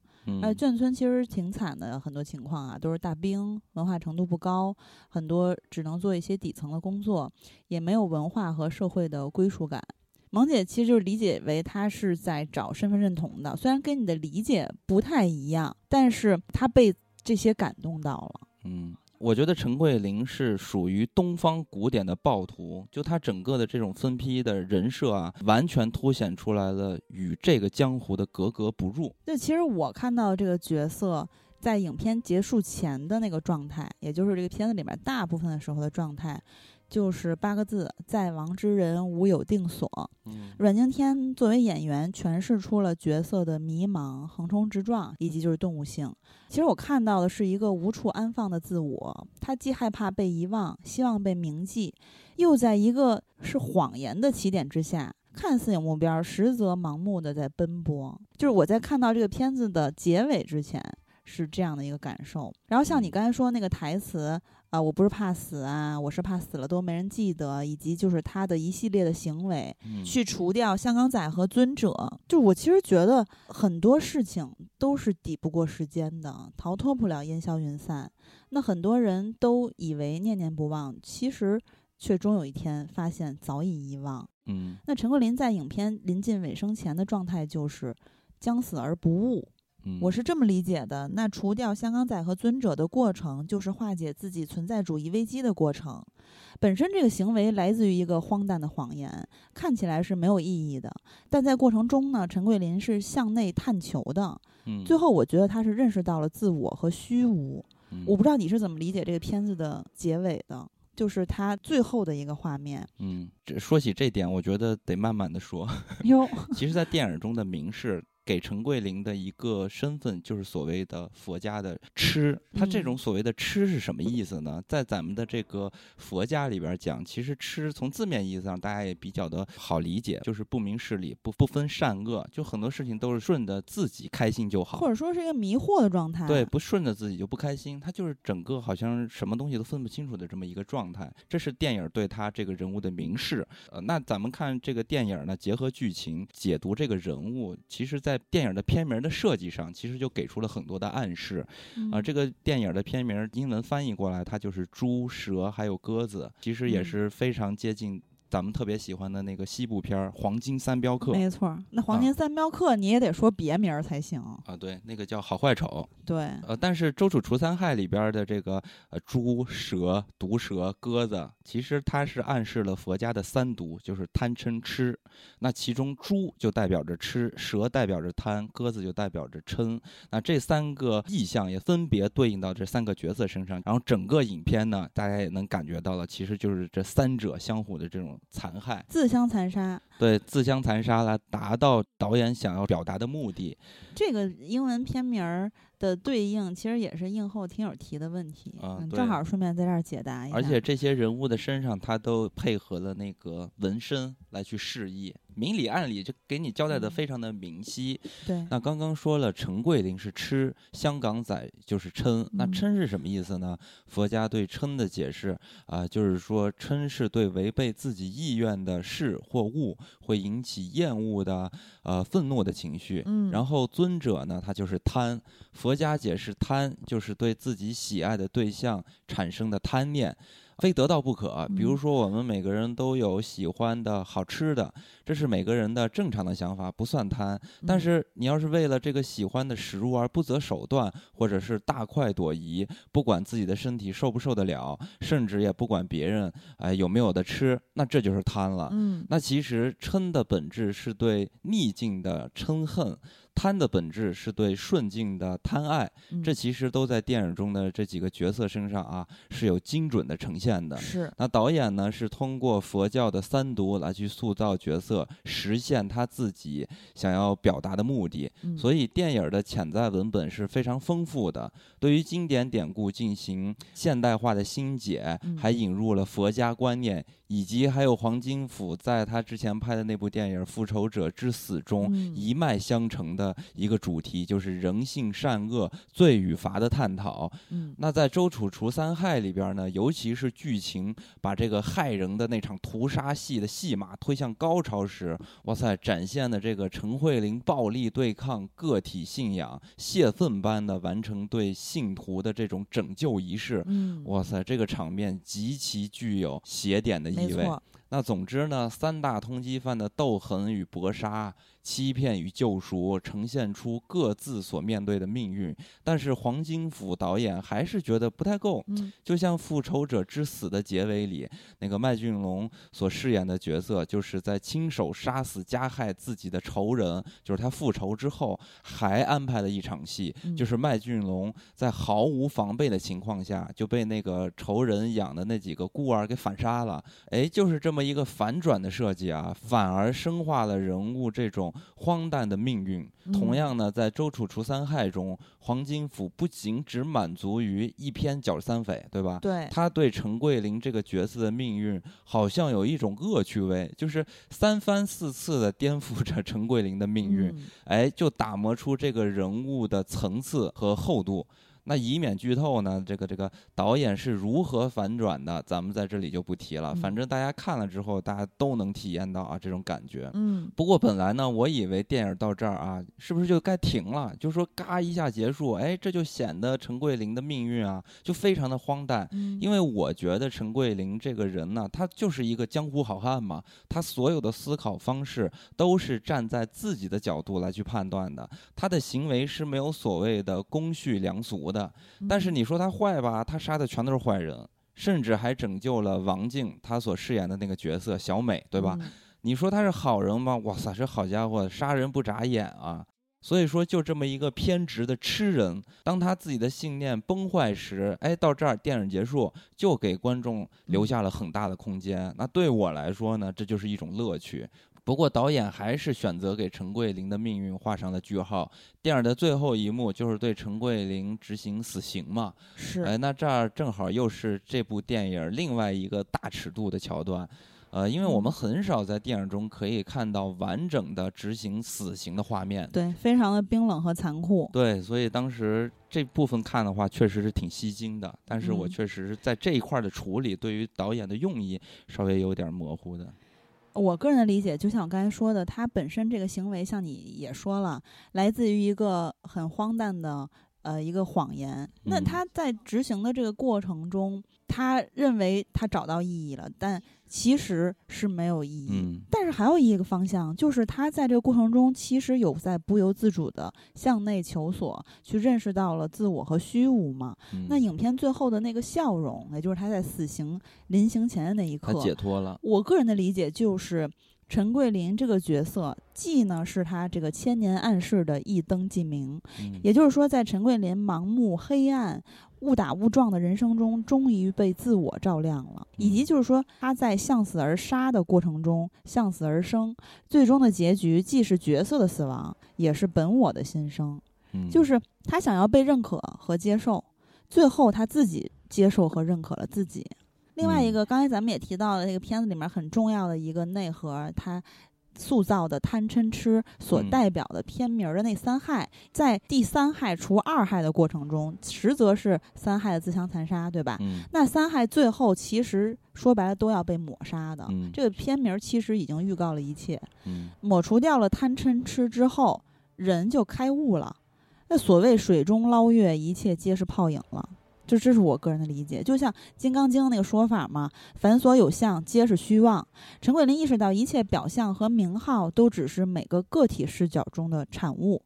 呃，眷村其实挺惨的，很多情况啊都是大兵，文化程度不高，很多只能做一些底层的工作，也没有文化和社会的归属感。萌姐其实就是理解为他是在找身份认同的，虽然跟你的理解不太一样，但是他被这些感动到了。嗯，我觉得陈桂林是属于东方古典的暴徒，就他整个的这种分批的人设啊，完全凸显出来了与这个江湖的格格不入。那其实我看到这个角色在影片结束前的那个状态，也就是这个片子里面大部分的时候的状态。就是八个字，在亡之人无有定所。阮经天作为演员诠释出了角色的迷茫、横冲直撞，以及就是动物性。其实我看到的是一个无处安放的自我，他既害怕被遗忘，希望被铭记，又在一个是谎言的起点之下，看似有目标，实则盲目的在奔波。就是我在看到这个片子的结尾之前。是这样的一个感受，然后像你刚才说那个台词啊，我不是怕死啊，我是怕死了都没人记得，以及就是他的一系列的行为，去除掉香港仔和尊者，就我其实觉得很多事情都是抵不过时间的，逃脱不了烟消云散。那很多人都以为念念不忘，其实却终有一天发现早已遗忘。嗯，那陈桂林在影片临近尾声前的状态就是将死而不悟。我是这么理解的，那除掉香港仔和尊者的过程，就是化解自己存在主义危机的过程。本身这个行为来自于一个荒诞的谎言，看起来是没有意义的，但在过程中呢，陈桂林是向内探求的。最后我觉得他是认识到了自我和虚无。我不知道你是怎么理解这个片子的结尾的，就是他最后的一个画面。嗯，这说起这点，我觉得得慢慢的说。哟，其实，在电影中的明示。给陈桂林的一个身份就是所谓的佛家的痴，他这种所谓的痴是什么意思呢？在咱们的这个佛家里边讲，其实痴从字面意思上大家也比较的好理解，就是不明事理，不不分善恶，就很多事情都是顺着自己开心就好，或者说是一个迷惑的状态。对，不顺着自己就不开心，他就是整个好像什么东西都分不清楚的这么一个状态。这是电影对他这个人物的明示。呃，那咱们看这个电影呢，结合剧情解读这个人物，其实，在在电影的片名的设计上，其实就给出了很多的暗示。啊，这个电影的片名英文翻译过来，它就是猪、蛇还有鸽子，其实也是非常接近。咱们特别喜欢的那个西部片《黄金三镖客》，没错，那《黄金三镖客》你也得说别名才行啊。对，那个叫好坏丑。对，呃，但是《周楚除三害》里边的这个呃猪、蛇、毒蛇、鸽子，其实它是暗示了佛家的三毒，就是贪嗔痴。那其中猪就代表着吃，蛇代表着贪，鸽子就代表着嗔。那这三个意象也分别对应到这三个角色身上。然后整个影片呢，大家也能感觉到了，其实就是这三者相互的这种。残害，自相残杀，对，自相残杀来达到导演想要表达的目的。这个英文片名儿的对应，其实也是映后听友提的问题，嗯，正好顺便在这儿解答一下。而且这些人物的身上，他都配合了那个纹身来去示意。明里暗里就给你交代的非常的明晰。对，那刚刚说了，陈桂林是吃，香港仔就是嗔。那嗔是什么意思呢？佛家对嗔的解释啊，就是说嗔是对违背自己意愿的事或物会引起厌恶的呃愤怒的情绪。嗯，然后尊者呢，他就是贪。佛家解释贪就是对自己喜爱的对象产生的贪念。非得到不可。比如说，我们每个人都有喜欢的好吃的，这是每个人的正常的想法，不算贪。但是你要是为了这个喜欢的食物而不择手段，或者是大快朵颐，不管自己的身体受不受得了，甚至也不管别人哎有没有的吃，那这就是贪了。嗯，那其实嗔的本质是对逆境的嗔恨。贪的本质是对顺境的贪爱，这其实都在电影中的这几个角色身上啊是有精准的呈现的。是，那导演呢是通过佛教的三毒来去塑造角色，实现他自己想要表达的目的。所以电影的潜在文本是非常丰富的，对于经典典故进行现代化的新解，还引入了佛家观念。以及还有黄金甫在他之前拍的那部电影《复仇者之死》中一脉相承的一个主题，就是人性善恶、罪与罚的探讨。嗯，那在《周楚除三害》里边呢，尤其是剧情把这个害人的那场屠杀戏的戏码推向高潮时，哇塞，展现的这个陈慧琳暴力对抗个体信仰、泄愤般的完成对信徒的这种拯救仪式，嗯，哇塞，这个场面极其具有邪点的。意味。那总之呢，三大通缉犯的斗狠与搏杀。欺骗与救赎呈现出各自所面对的命运，但是黄金甫导演还是觉得不太够。嗯，就像《复仇者之死》的结尾里，那个麦浚龙所饰演的角色，就是在亲手杀死加害自己的仇人，就是他复仇之后还安排了一场戏，就是麦浚龙在毫无防备的情况下就被那个仇人养的那几个孤儿给反杀了。哎，就是这么一个反转的设计啊，反而深化了人物这种。荒诞的命运。同样呢，在《周楚除三害》中，黄金府不仅只满足于一篇剿三匪，对吧？对。他对陈桂林这个角色的命运，好像有一种恶趣味，就是三番四次的颠覆着陈桂林的命运，哎，就打磨出这个人物的层次和厚度。那以免剧透呢，这个这个导演是如何反转的，咱们在这里就不提了。反正大家看了之后，大家都能体验到啊这种感觉。嗯。不过本来呢，我以为电影到这儿啊，是不是就该停了？就说嘎一下结束，哎，这就显得陈桂林的命运啊，就非常的荒诞。嗯。因为我觉得陈桂林这个人呢，他就是一个江湖好汉嘛，他所有的思考方式都是站在自己的角度来去判断的，他的行为是没有所谓的公序良俗。的，但是你说他坏吧，他杀的全都是坏人，甚至还拯救了王静他所饰演的那个角色小美，对吧？你说他是好人吗？哇塞，这好家伙，杀人不眨眼啊！所以说，就这么一个偏执的痴人，当他自己的信念崩坏时，哎，到这儿电影结束，就给观众留下了很大的空间。那对我来说呢，这就是一种乐趣。不过导演还是选择给陈桂林的命运画上了句号。电影的最后一幕就是对陈桂林执行死刑嘛？是。哎，那这儿正好又是这部电影另外一个大尺度的桥段。呃，因为我们很少在电影中可以看到完整的执行死刑的画面。对，非常的冰冷和残酷。对，所以当时这部分看的话，确实是挺吸睛的。但是我确实是在这一块的处理，对于导演的用意稍微有点模糊的。我个人的理解，就像我刚才说的，他本身这个行为，像你也说了，来自于一个很荒诞的呃一个谎言。那他在执行的这个过程中，他认为他找到意义了，但。其实是没有意义，但是还有一个方向，就是他在这个过程中，其实有在不由自主的向内求索，去认识到了自我和虚无嘛。那影片最后的那个笑容，也就是他在死刑临行前的那一刻，解脱了。我个人的理解就是，陈桂林这个角色，既呢是他这个千年暗示的一灯即明，也就是说，在陈桂林盲目黑暗。误打误撞的人生中，终于被自我照亮了，以及就是说他在向死而杀的过程中向死而生，最终的结局既是角色的死亡，也是本我的新生。就是他想要被认可和接受，最后他自己接受和认可了自己。另外一个，刚才咱们也提到了，那个片子里面很重要的一个内核，它塑造的贪嗔痴所代表的片名的那三害，在第三害除二害的过程中，实则是三害的自相残杀，对吧？那三害最后其实说白了都要被抹杀的。这个片名其实已经预告了一切。抹除掉了贪嗔痴之后，人就开悟了。那所谓水中捞月，一切皆是泡影了。就这是我个人的理解，就像《金刚经》那个说法嘛，“凡所有相，皆是虚妄。”陈桂林意识到，一切表象和名号都只是每个个体视角中的产物，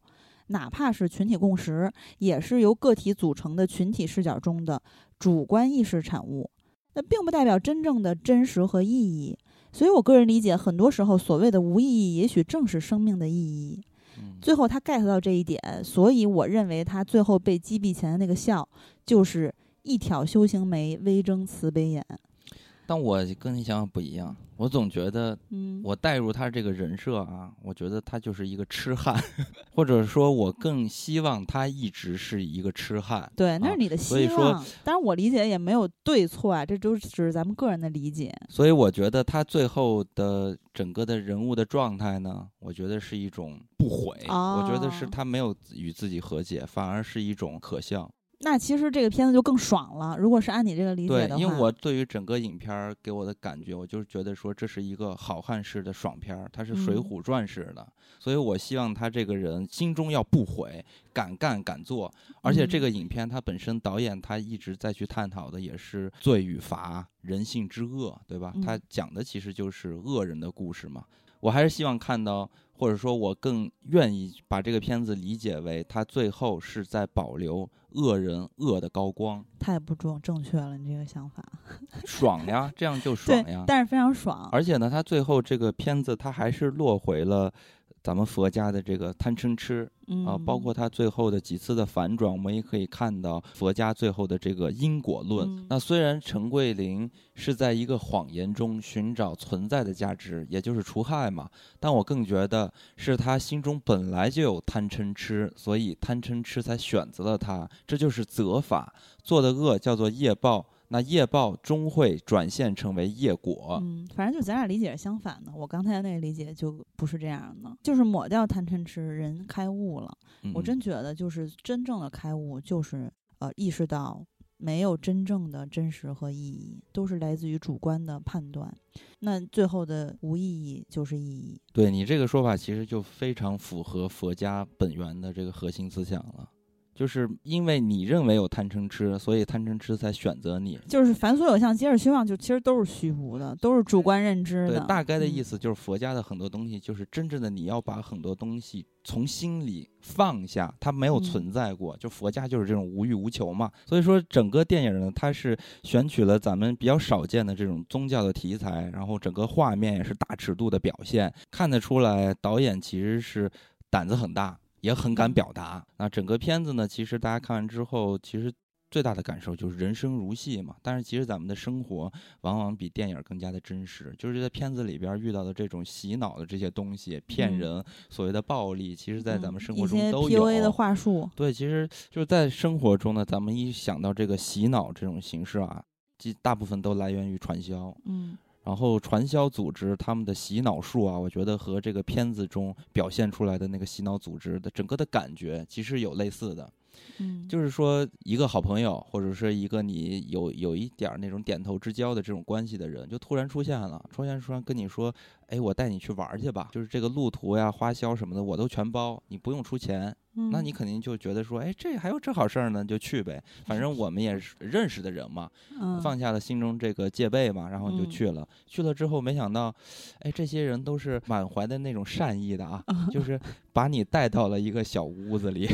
哪怕是群体共识，也是由个体组成的群体视角中的主观意识产物。那并不代表真正的真实和意义。所以我个人理解，很多时候所谓的无意义，也许正是生命的意义。最后他 get 到这一点，所以我认为他最后被击毙前的那个笑，就是一挑修行眉，微睁慈悲眼。但我跟你想法不一样，我总觉得，嗯，我带入他这个人设啊，我觉得他就是一个痴汉，或者说，我更希望他一直是一个痴汉。对，那是你的希望。当然，我理解也没有对错啊，这都是咱们个人的理解。所以，我觉得他最后的整个的人物的状态呢，我觉得是一种不悔。我觉得是他没有与自己和解，反而是一种可笑。那其实这个片子就更爽了。如果是按你这个理解的话，对，因为我对于整个影片给我的感觉，我就是觉得说这是一个好汉式的爽片，它是《水浒传》式的，所以我希望他这个人心中要不悔，敢干敢做。而且这个影片它本身导演他一直在去探讨的也是罪与罚、人性之恶，对吧？他讲的其实就是恶人的故事嘛。我还是希望看到。或者说，我更愿意把这个片子理解为，他最后是在保留恶人恶的高光。太不正正确了，你这个想法。爽呀，这样就爽呀。但是非常爽。而且呢，他最后这个片子，他还是落回了。咱们佛家的这个贪嗔痴啊，包括他最后的几次的反转，我们也可以看到佛家最后的这个因果论。那虽然陈桂林是在一个谎言中寻找存在的价值，也就是除害嘛，但我更觉得是他心中本来就有贪嗔痴，所以贪嗔痴才选择了他，这就是责法，做的恶叫做业报。那业报终会转现成为业果。嗯，反正就咱俩理解是相反的。我刚才那个理解就不是这样的，就是抹掉贪嗔痴，人开悟了。我真觉得，就是真正的开悟，就是呃意识到没有真正的真实和意义，都是来自于主观的判断。那最后的无意义就是意义。对你这个说法，其实就非常符合佛家本源的这个核心思想了。就是因为你认为有贪嗔痴，所以贪嗔痴才选择你。就是凡所有相，皆是虚妄，就其实都是虚无的，都是主观认知的。对，大概的意思就是佛家的很多东西，就是真正的你要把很多东西从心里放下，它没有存在过。就佛家就是这种无欲无求嘛。所以说，整个电影呢，它是选取了咱们比较少见的这种宗教的题材，然后整个画面也是大尺度的表现，看得出来导演其实是胆子很大。也很敢表达。那整个片子呢，其实大家看完之后，其实最大的感受就是人生如戏嘛。但是其实咱们的生活往往比电影更加的真实。就是在片子里边遇到的这种洗脑的这些东西，骗人，所谓的暴力，其实在咱们生活中都有。的话术。对，其实就是在生活中呢，咱们一想到这个洗脑这种形式啊，即大部分都来源于传销。嗯。然后传销组织他们的洗脑术啊，我觉得和这个片子中表现出来的那个洗脑组织的整个的感觉其实有类似的，嗯，就是说一个好朋友或者是一个你有有一点那种点头之交的这种关系的人，就突然出现了，出现突然跟你说，哎，我带你去玩去吧，就是这个路途呀、花销什么的我都全包，你不用出钱。那你肯定就觉得说，哎，这还有这好事儿呢，就去呗。反正我们也是认识的人嘛，放下了心中这个戒备嘛，然后就去了。去了之后，没想到，哎，这些人都是满怀的那种善意的啊，就是把你带到了一个小屋子里。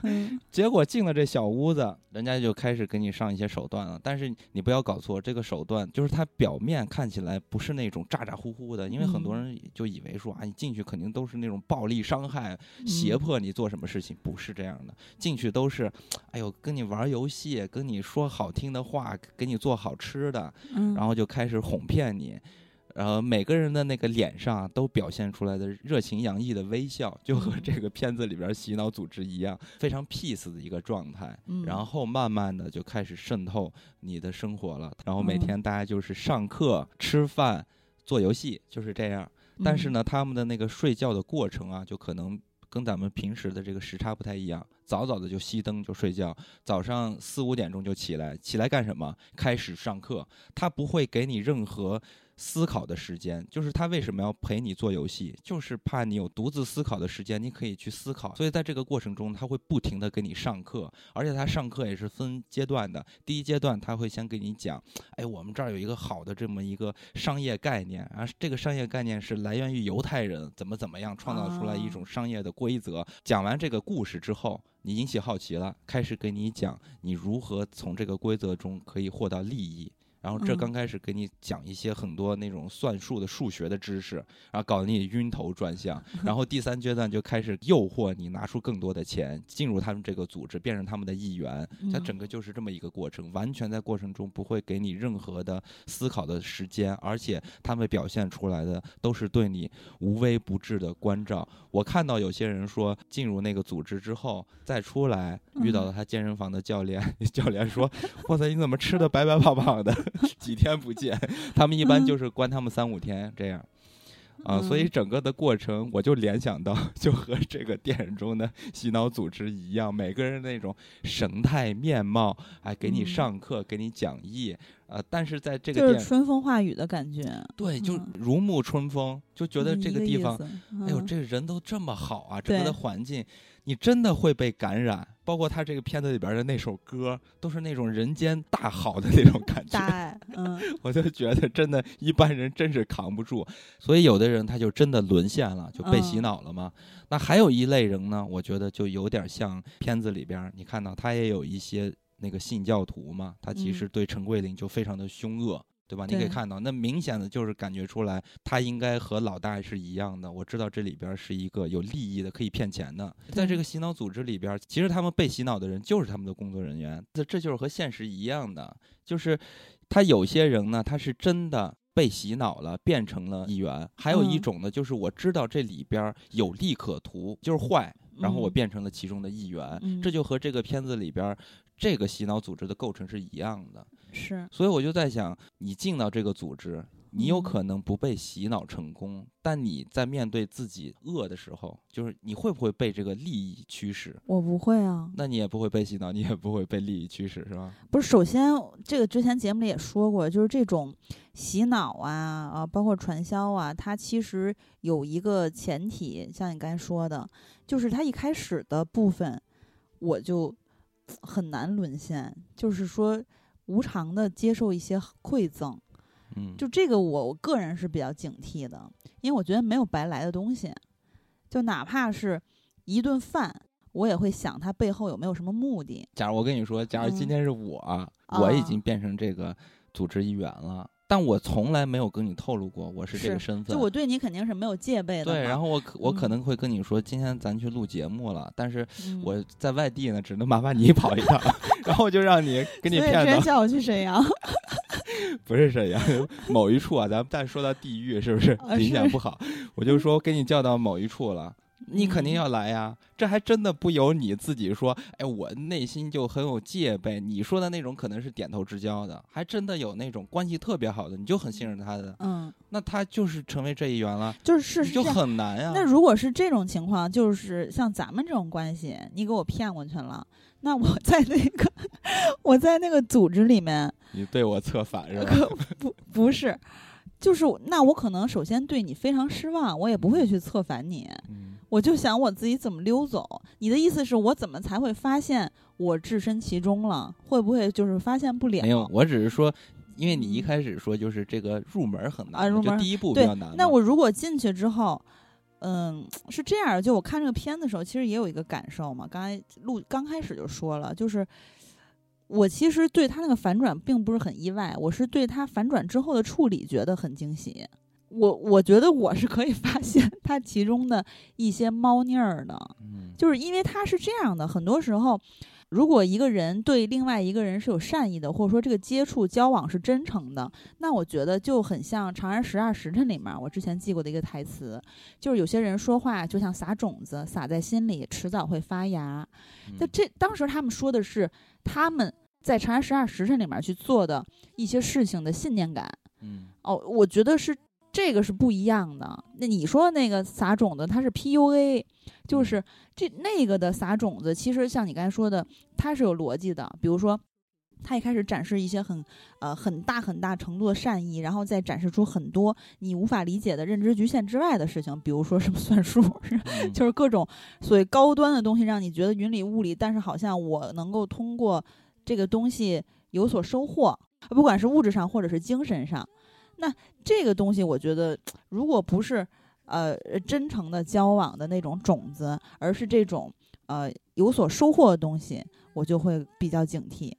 结果进了这小屋子，人家就开始给你上一些手段了。但是你不要搞错，这个手段就是他表面看起来不是那种咋咋呼呼的，因为很多人就以为说啊，你进去肯定都是那种暴力伤害、胁迫你做什么事情。不是这样的，进去都是，哎呦，跟你玩游戏，跟你说好听的话，给你做好吃的，然后就开始哄骗你。然后每个人的那个脸上都表现出来的热情洋溢的微笑，就和这个片子里边洗脑组织一样，非常 peace 的一个状态。然后慢慢的就开始渗透你的生活了。然后每天大家就是上课、吃饭、做游戏，就是这样。但是呢，他们的那个睡觉的过程啊，就可能跟咱们平时的这个时差不太一样。早早的就熄灯就睡觉，早上四五点钟就起来，起来干什么？开始上课。他不会给你任何。思考的时间，就是他为什么要陪你做游戏，就是怕你有独自思考的时间，你可以去思考。所以在这个过程中，他会不停的给你上课，而且他上课也是分阶段的。第一阶段他会先给你讲，哎，我们这儿有一个好的这么一个商业概念啊，这个商业概念是来源于犹太人怎么怎么样创造出来一种商业的规则。讲完这个故事之后，你引起好奇了，开始给你讲你如何从这个规则中可以获得利益。然后这刚开始给你讲一些很多那种算术的数学的知识，然后搞得你晕头转向。然后第三阶段就开始诱惑你拿出更多的钱，进入他们这个组织，变成他们的一员。它整个就是这么一个过程，完全在过程中不会给你任何的思考的时间，而且他们表现出来的都是对你无微不至的关照。我看到有些人说进入那个组织之后再出来，遇到了他健身房的教练，教练说：“哇塞，你怎么吃的白白胖胖的？” 几天不见，他们一般就是关他们三五天这样，啊，所以整个的过程我就联想到，就和这个电影中的洗脑组织一样，每个人那种神态面貌，哎，给你上课，给你讲义，呃，但是在这个就是春风化雨的感觉，对，就如沐春风，就觉得这个地方，哎呦，这人都这么好啊，整个的。环境。你真的会被感染，包括他这个片子里边的那首歌，都是那种人间大好的那种感觉。大爱，嗯，我就觉得真的，一般人真是扛不住，所以有的人他就真的沦陷了，就被洗脑了嘛。那还有一类人呢，我觉得就有点像片子里边，你看到他也有一些那个信教徒嘛，他其实对陈桂林就非常的凶恶。对吧？你可以看到，那明显的就是感觉出来，他应该和老大是一样的。我知道这里边是一个有利益的，可以骗钱的。在这个洗脑组织里边，其实他们被洗脑的人就是他们的工作人员。这这就是和现实一样的，就是他有些人呢，他是真的被洗脑了，变成了一员；还有一种呢，就是我知道这里边有利可图，就是坏，然后我变成了其中的一员。这就和这个片子里边这个洗脑组织的构成是一样的。是，所以我就在想，你进到这个组织，你有可能不被洗脑成功，但你在面对自己恶的时候，就是你会不会被这个利益驱使？我不会啊。那你也不会被洗脑，你也不会被利益驱使，是吧？不是，首先这个之前节目里也说过，就是这种洗脑啊啊，包括传销啊，它其实有一个前提，像你刚才说的，就是它一开始的部分，我就很难沦陷，就是说。无偿的接受一些馈赠，嗯，就这个我我个人是比较警惕的，因为我觉得没有白来的东西，就哪怕是一顿饭，我也会想它背后有没有什么目的。假如我跟你说，假如今天是我，我已经变成这个组织一员了。但我从来没有跟你透露过我是这个身份，就我对你肯定是没有戒备的。对，然后我我可能会跟你说，今天咱去录节目了，但是我在外地呢，只能麻烦你跑一趟，然后就让你给你骗的。直接叫我去沈阳，不是沈阳，某一处啊，咱们再说到地域是不是影响不好？我就说给你叫到某一处了。你肯定要来呀，这还真的不由你自己说。哎，我内心就很有戒备。你说的那种可能是点头之交的，还真的有那种关系特别好的，你就很信任他的。嗯，那他就是成为这一员了，就是就很难呀。那如果是这种情况，就是像咱们这种关系，你给我骗过去了，那我在那个我在那个组织里面，你对我策反是吧？不，不是，就是那我可能首先对你非常失望，我也不会去策反你。我就想我自己怎么溜走？你的意思是我怎么才会发现我置身其中了？会不会就是发现不了？没有，我只是说，因为你一开始说就是这个入门很难，入门第一步比较难。那我如果进去之后，嗯，是这样。就我看这个片子的时候，其实也有一个感受嘛。刚才录刚开始就说了，就是我其实对他那个反转并不是很意外，我是对他反转之后的处理觉得很惊喜。我我觉得我是可以发现它其中的一些猫腻儿的，就是因为它是这样的，很多时候，如果一个人对另外一个人是有善意的，或者说这个接触交往是真诚的，那我觉得就很像《长安十二时辰》里面我之前记过的一个台词，就是有些人说话就像撒种子，撒在心里，迟早会发芽。那这当时他们说的是他们在《长安十二时辰》里面去做的一些事情的信念感。嗯，哦，我觉得是这个是不一样的。那你说那个撒种子，它是 PUA。就是这那个的撒种子，其实像你刚才说的，它是有逻辑的。比如说，他一开始展示一些很呃很大很大程度的善意，然后再展示出很多你无法理解的认知局限之外的事情，比如说什么算术，就是各种所谓高端的东西，让你觉得云里雾里，但是好像我能够通过这个东西有所收获，不管是物质上或者是精神上。那这个东西，我觉得如果不是。呃，真诚的交往的那种种子，而是这种呃有所收获的东西，我就会比较警惕。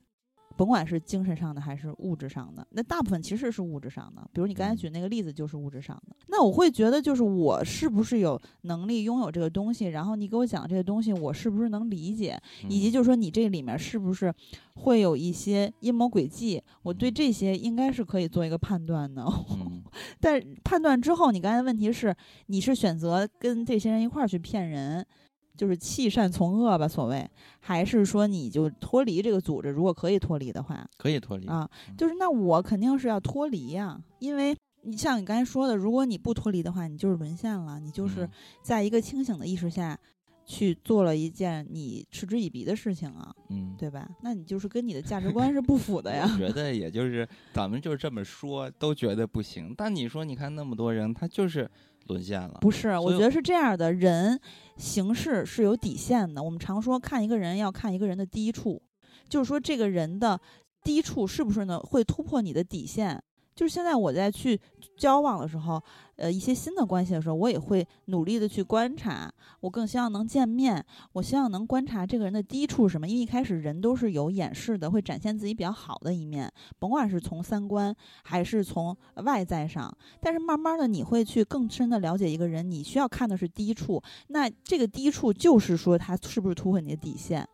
甭管是精神上的还是物质上的，那大部分其实是物质上的。比如你刚才举那个例子，就是物质上的。那我会觉得，就是我是不是有能力拥有这个东西？然后你给我讲这个东西，我是不是能理解？以及就是说，你这里面是不是会有一些阴谋诡计？我对这些应该是可以做一个判断的。但判断之后，你刚才问题是，你是选择跟这些人一块儿去骗人？就是弃善从恶吧，所谓，还是说你就脱离这个组织？如果可以脱离的话，可以脱离啊。就是那我肯定是要脱离呀，因为你像你刚才说的，如果你不脱离的话，你就是沦陷了，你就是在一个清醒的意识下去做了一件你嗤之以鼻的事情啊，嗯，对吧？那你就是跟你的价值观是不符的呀。我觉得也就是咱们就是这么说，都觉得不行。但你说，你看那么多人，他就是。沦陷了？不是，我觉得是这样的人行事是有底线的。我们常说看一个人要看一个人的低处，就是说这个人的低处是不是呢会突破你的底线。就是现在我在去交往的时候，呃，一些新的关系的时候，我也会努力的去观察。我更希望能见面，我希望能观察这个人的低处是什么。因为一开始人都是有掩饰的，会展现自己比较好的一面，甭管是从三观还是从外在上。但是慢慢的，你会去更深的了解一个人，你需要看的是低处。那这个低处就是说他是不是突破你的底线。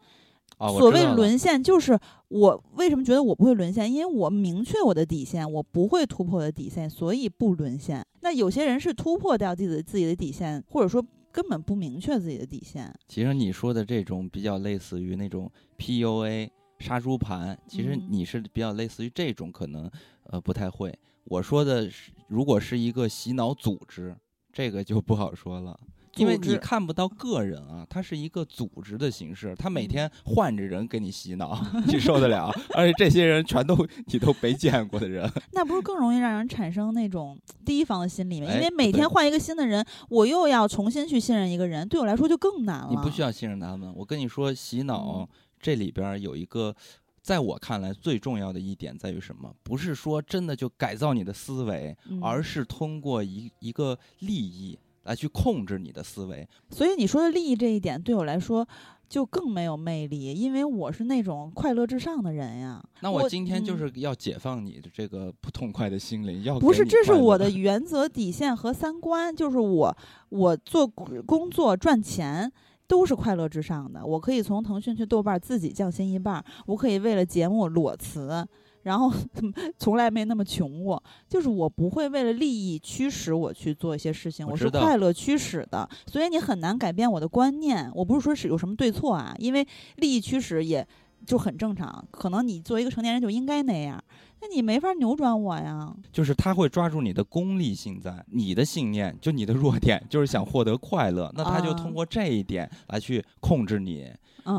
所谓沦陷，就是我为什么觉得我不会沦陷？因为我明确我的底线，我不会突破我的底线，所以不沦陷。那有些人是突破掉自己的自己的底线，或者说根本不明确自己的底线。其实你说的这种比较类似于那种 PUA 杀猪盘，其实你是比较类似于这种，可能呃不太会。我说的是，如果是一个洗脑组织，这个就不好说了。因为你看不到个人啊，它是一个组织的形式，他每天换着人给你洗脑，你受得了？而且这些人全都你都没见过的人，那不是更容易让人产生那种提防的心理吗？因为每天换一个新的人，我又要重新去信任一个人，对我来说就更难了。你不需要信任他们，我跟你说，洗脑这里边有一个，在我看来最重要的一点在于什么？不是说真的就改造你的思维，而是通过一一个利益。来去控制你的思维，所以你说的利益这一点对我来说就更没有魅力，因为我是那种快乐至上的人呀。那我今天就是要解放你的这个不痛快的心灵，要不是这是我的 原则底线和三观，就是我我做工作赚钱都是快乐至上的。我可以从腾讯去豆瓣自己降薪一半，我可以为了节目裸辞。然后 从来没那么穷过，就是我不会为了利益驱使我去做一些事情，我是快乐驱使的，所以你很难改变我的观念。我不是说是有什么对错啊，因为利益驱使也就很正常，可能你作为一个成年人就应该那样，那你没法扭转我呀。就是他会抓住你的功利性，在你的信念，就你的弱点，就是想获得快乐，那他就通过这一点来去控制你。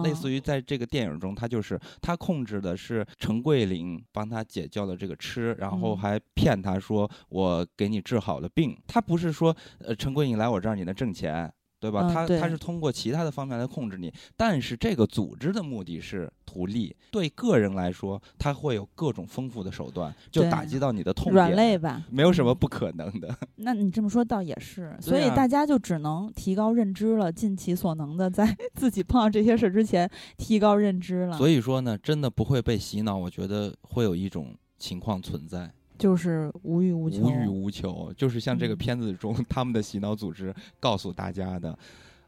类似于在这个电影中，他就是他控制的是陈桂林，帮他解救了这个吃，然后还骗他说我给你治好了病。他不是说呃陈桂林来我这儿你能挣钱。对吧？他他是通过其他的方面来控制你，但是这个组织的目的是图利。对个人来说，他会有各种丰富的手段，就打击到你的痛点。软肋吧，没有什么不可能的。那你这么说倒也是，所以大家就只能提高认知了，尽其所能的在 自己碰到这些事之前提高认知了。所以说呢，真的不会被洗脑，我觉得会有一种情况存在。就是无欲无求，无欲无求，就是像这个片子中 他们的洗脑组织告诉大家的，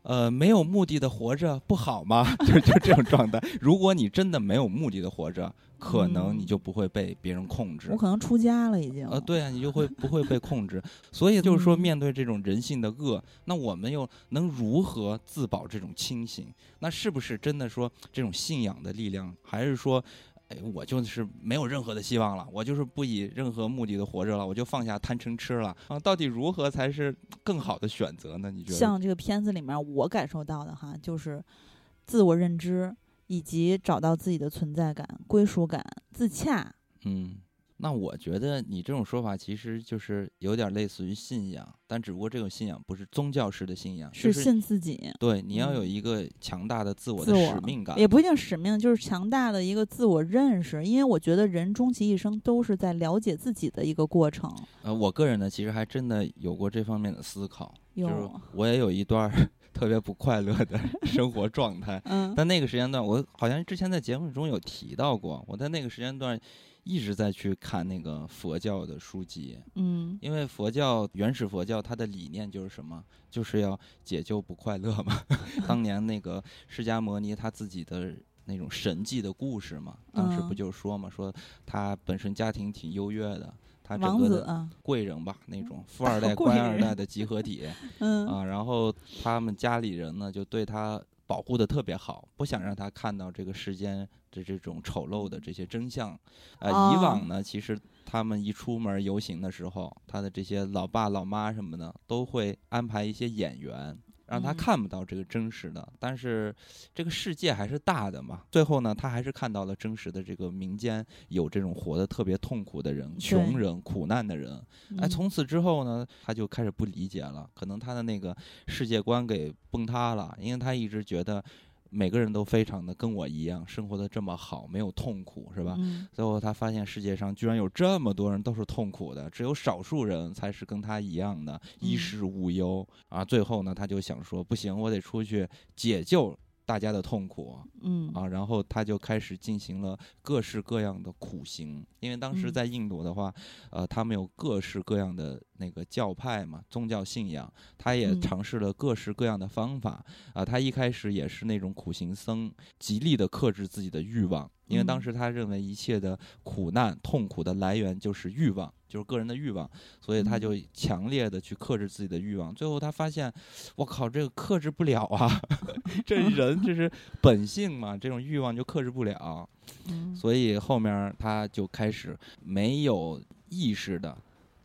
呃，没有目的的活着不好吗？就就这种状态。如果你真的没有目的的活着，可能你就不会被别人控制。我可能出家了，已经。呃，对啊，你就会 不会被控制。所以就是说，面对这种人性的恶，那我们又能如何自保这种清醒？那是不是真的说这种信仰的力量，还是说？哎，我就是没有任何的希望了，我就是不以任何目的的活着了，我就放下贪嗔痴了啊！到底如何才是更好的选择呢？你觉得？像这个片子里面我感受到的哈，就是自我认知以及找到自己的存在感、归属感、自洽。嗯。那我觉得你这种说法其实就是有点类似于信仰，但只不过这种信仰不是宗教式的信仰，是信自己。对，你要有一个强大的自我的使命感，也不一定使命，就是强大的一个自我认识。因为我觉得人终其一生都是在了解自己的一个过程。呃，我个人呢，其实还真的有过这方面的思考，就是我也有一段 特别不快乐的 生活状态。嗯，但那个时间段，我好像之前在节目中有提到过，我在那个时间段。一直在去看那个佛教的书籍，嗯，因为佛教原始佛教它的理念就是什么，就是要解救不快乐嘛。当年那个释迦摩尼他自己的那种神迹的故事嘛，当时不就说嘛，说他本身家庭挺优越的，他整个的贵人吧，那种富二代官二代的集合体，嗯。啊，然后他们家里人呢就对他保护的特别好，不想让他看到这个世间。的这种丑陋的这些真相，呃，以往呢，其实他们一出门游行的时候，他的这些老爸老妈什么的，都会安排一些演员。让他看不到这个真实的，但是这个世界还是大的嘛。最后呢，他还是看到了真实的这个民间有这种活得特别痛苦的人、穷人、苦难的人。哎，从此之后呢，他就开始不理解了，可能他的那个世界观给崩塌了，因为他一直觉得。每个人都非常的跟我一样，生活的这么好，没有痛苦，是吧？最后他发现世界上居然有这么多人都是痛苦的，只有少数人才是跟他一样的衣食无忧啊！最后呢，他就想说，不行，我得出去解救。大家的痛苦，嗯啊，然后他就开始进行了各式各样的苦行，因为当时在印度的话，呃，他们有各式各样的那个教派嘛，宗教信仰，他也尝试了各式各样的方法，啊，他一开始也是那种苦行僧，极力的克制自己的欲望。因为当时他认为一切的苦难、痛苦的来源就是欲望，就是个人的欲望，所以他就强烈的去克制自己的欲望。最后他发现，我靠，这个克制不了啊！这 人这是本性嘛，这种欲望就克制不了。所以后面他就开始没有意识的。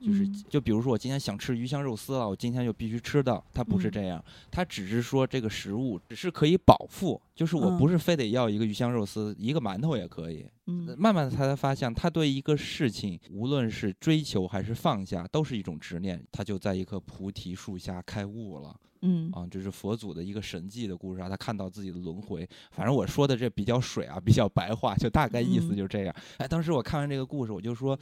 就是，就比如说我今天想吃鱼香肉丝了，我今天就必须吃到。它不是这样，它只是说这个食物只是可以饱腹，就是我不是非得要一个鱼香肉丝，一个馒头也可以。嗯，慢慢的他才发现，他对一个事情，无论是追求还是放下，都是一种执念。他就在一棵菩提树下开悟了。嗯，啊，这是佛祖的一个神迹的故事啊。他看到自己的轮回，反正我说的这比较水啊，比较白话，就大概意思就这样。哎，当时我看完这个故事，我就说。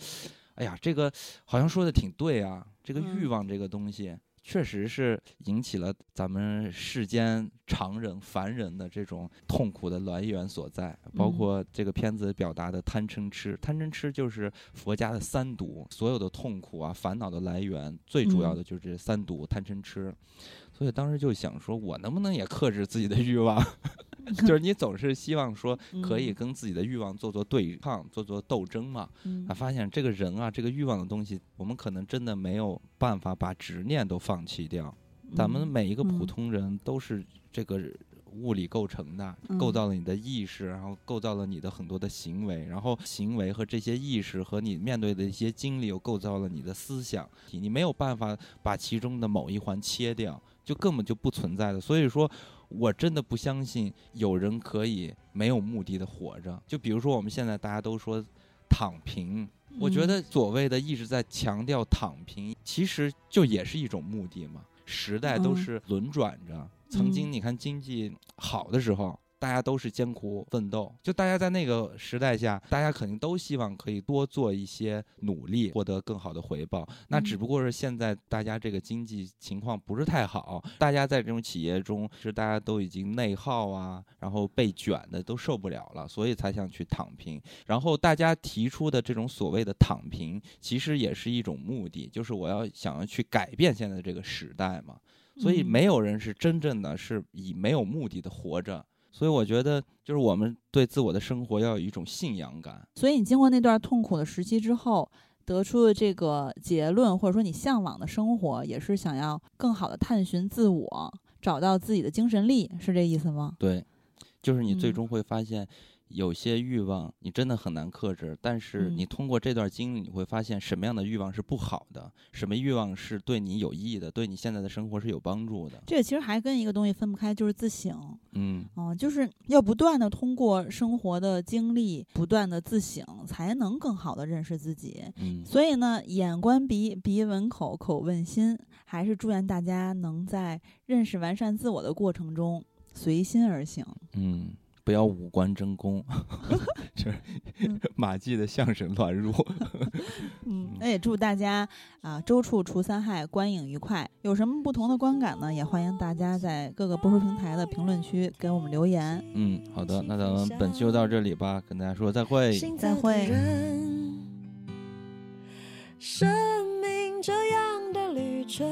哎呀，这个好像说的挺对啊！这个欲望这个东西，确实是引起了咱们世间常人、凡人的这种痛苦的来源所在。包括这个片子表达的贪嗔痴，贪嗔痴就是佛家的三毒，所有的痛苦啊、烦恼的来源，最主要的就是这三毒：贪嗔痴。所以当时就想说，我能不能也克制自己的欲望？就是你总是希望说可以跟自己的欲望做做对抗、做做斗争嘛。啊，发现这个人啊，这个欲望的东西，我们可能真的没有办法把执念都放弃掉。咱们每一个普通人都是这个物理构成的，构造了你的意识，然后构造了你的很多的行为，然后行为和这些意识和你面对的一些经历又构造了你的思想。你没有办法把其中的某一环切掉。就根本就不存在的，所以说，我真的不相信有人可以没有目的的活着。就比如说我们现在大家都说躺平，我觉得所谓的一直在强调躺平，其实就也是一种目的嘛。时代都是轮转着，曾经你看经济好的时候。大家都是艰苦奋斗，就大家在那个时代下，大家肯定都希望可以多做一些努力，获得更好的回报。那只不过是现在大家这个经济情况不是太好，大家在这种企业中是大家都已经内耗啊，然后被卷的都受不了了，所以才想去躺平。然后大家提出的这种所谓的躺平，其实也是一种目的，就是我要想要去改变现在这个时代嘛。所以没有人是真正的是以没有目的的活着。所以我觉得，就是我们对自我的生活要有一种信仰感。所以你经过那段痛苦的时期之后，得出的这个结论，或者说你向往的生活，也是想要更好的探寻自我，找到自己的精神力，是这意思吗？对，就是你最终会发现。有些欲望你真的很难克制，但是你通过这段经历，你会发现什么样的欲望是不好的，什么欲望是对你有益的，对你现在的生活是有帮助的。这个其实还跟一个东西分不开，就是自省。嗯，哦，就是要不断的通过生活的经历，不断的自省，才能更好的认识自己。嗯，所以呢，眼观鼻，鼻闻口，口问心，还是祝愿大家能在认识完善自我的过程中随心而行。嗯。不要五官争功，就是 马季的相声乱入。嗯，那也祝大家啊，周处除三害，观影愉快。有什么不同的观感呢？也欢迎大家在各个播出平台的评论区给我们留言。嗯，好的，那咱们本期就到这里吧，跟大家说再会，再会。生命这样的旅程，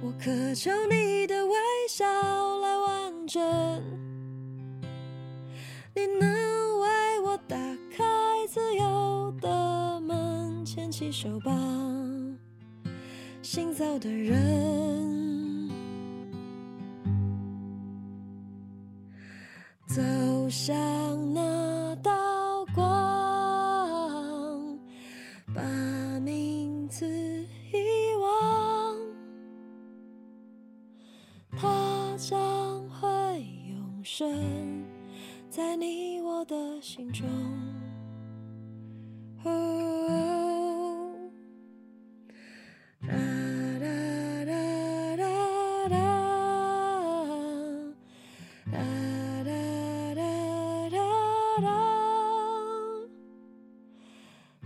我渴求你的微笑来完整。你能为我打开自由的门，牵起手吧，行走的人，走向那道光，把名字遗忘，它将会永生。在你我的心中。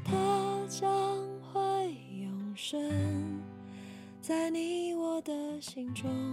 它将会永生在你我的心中。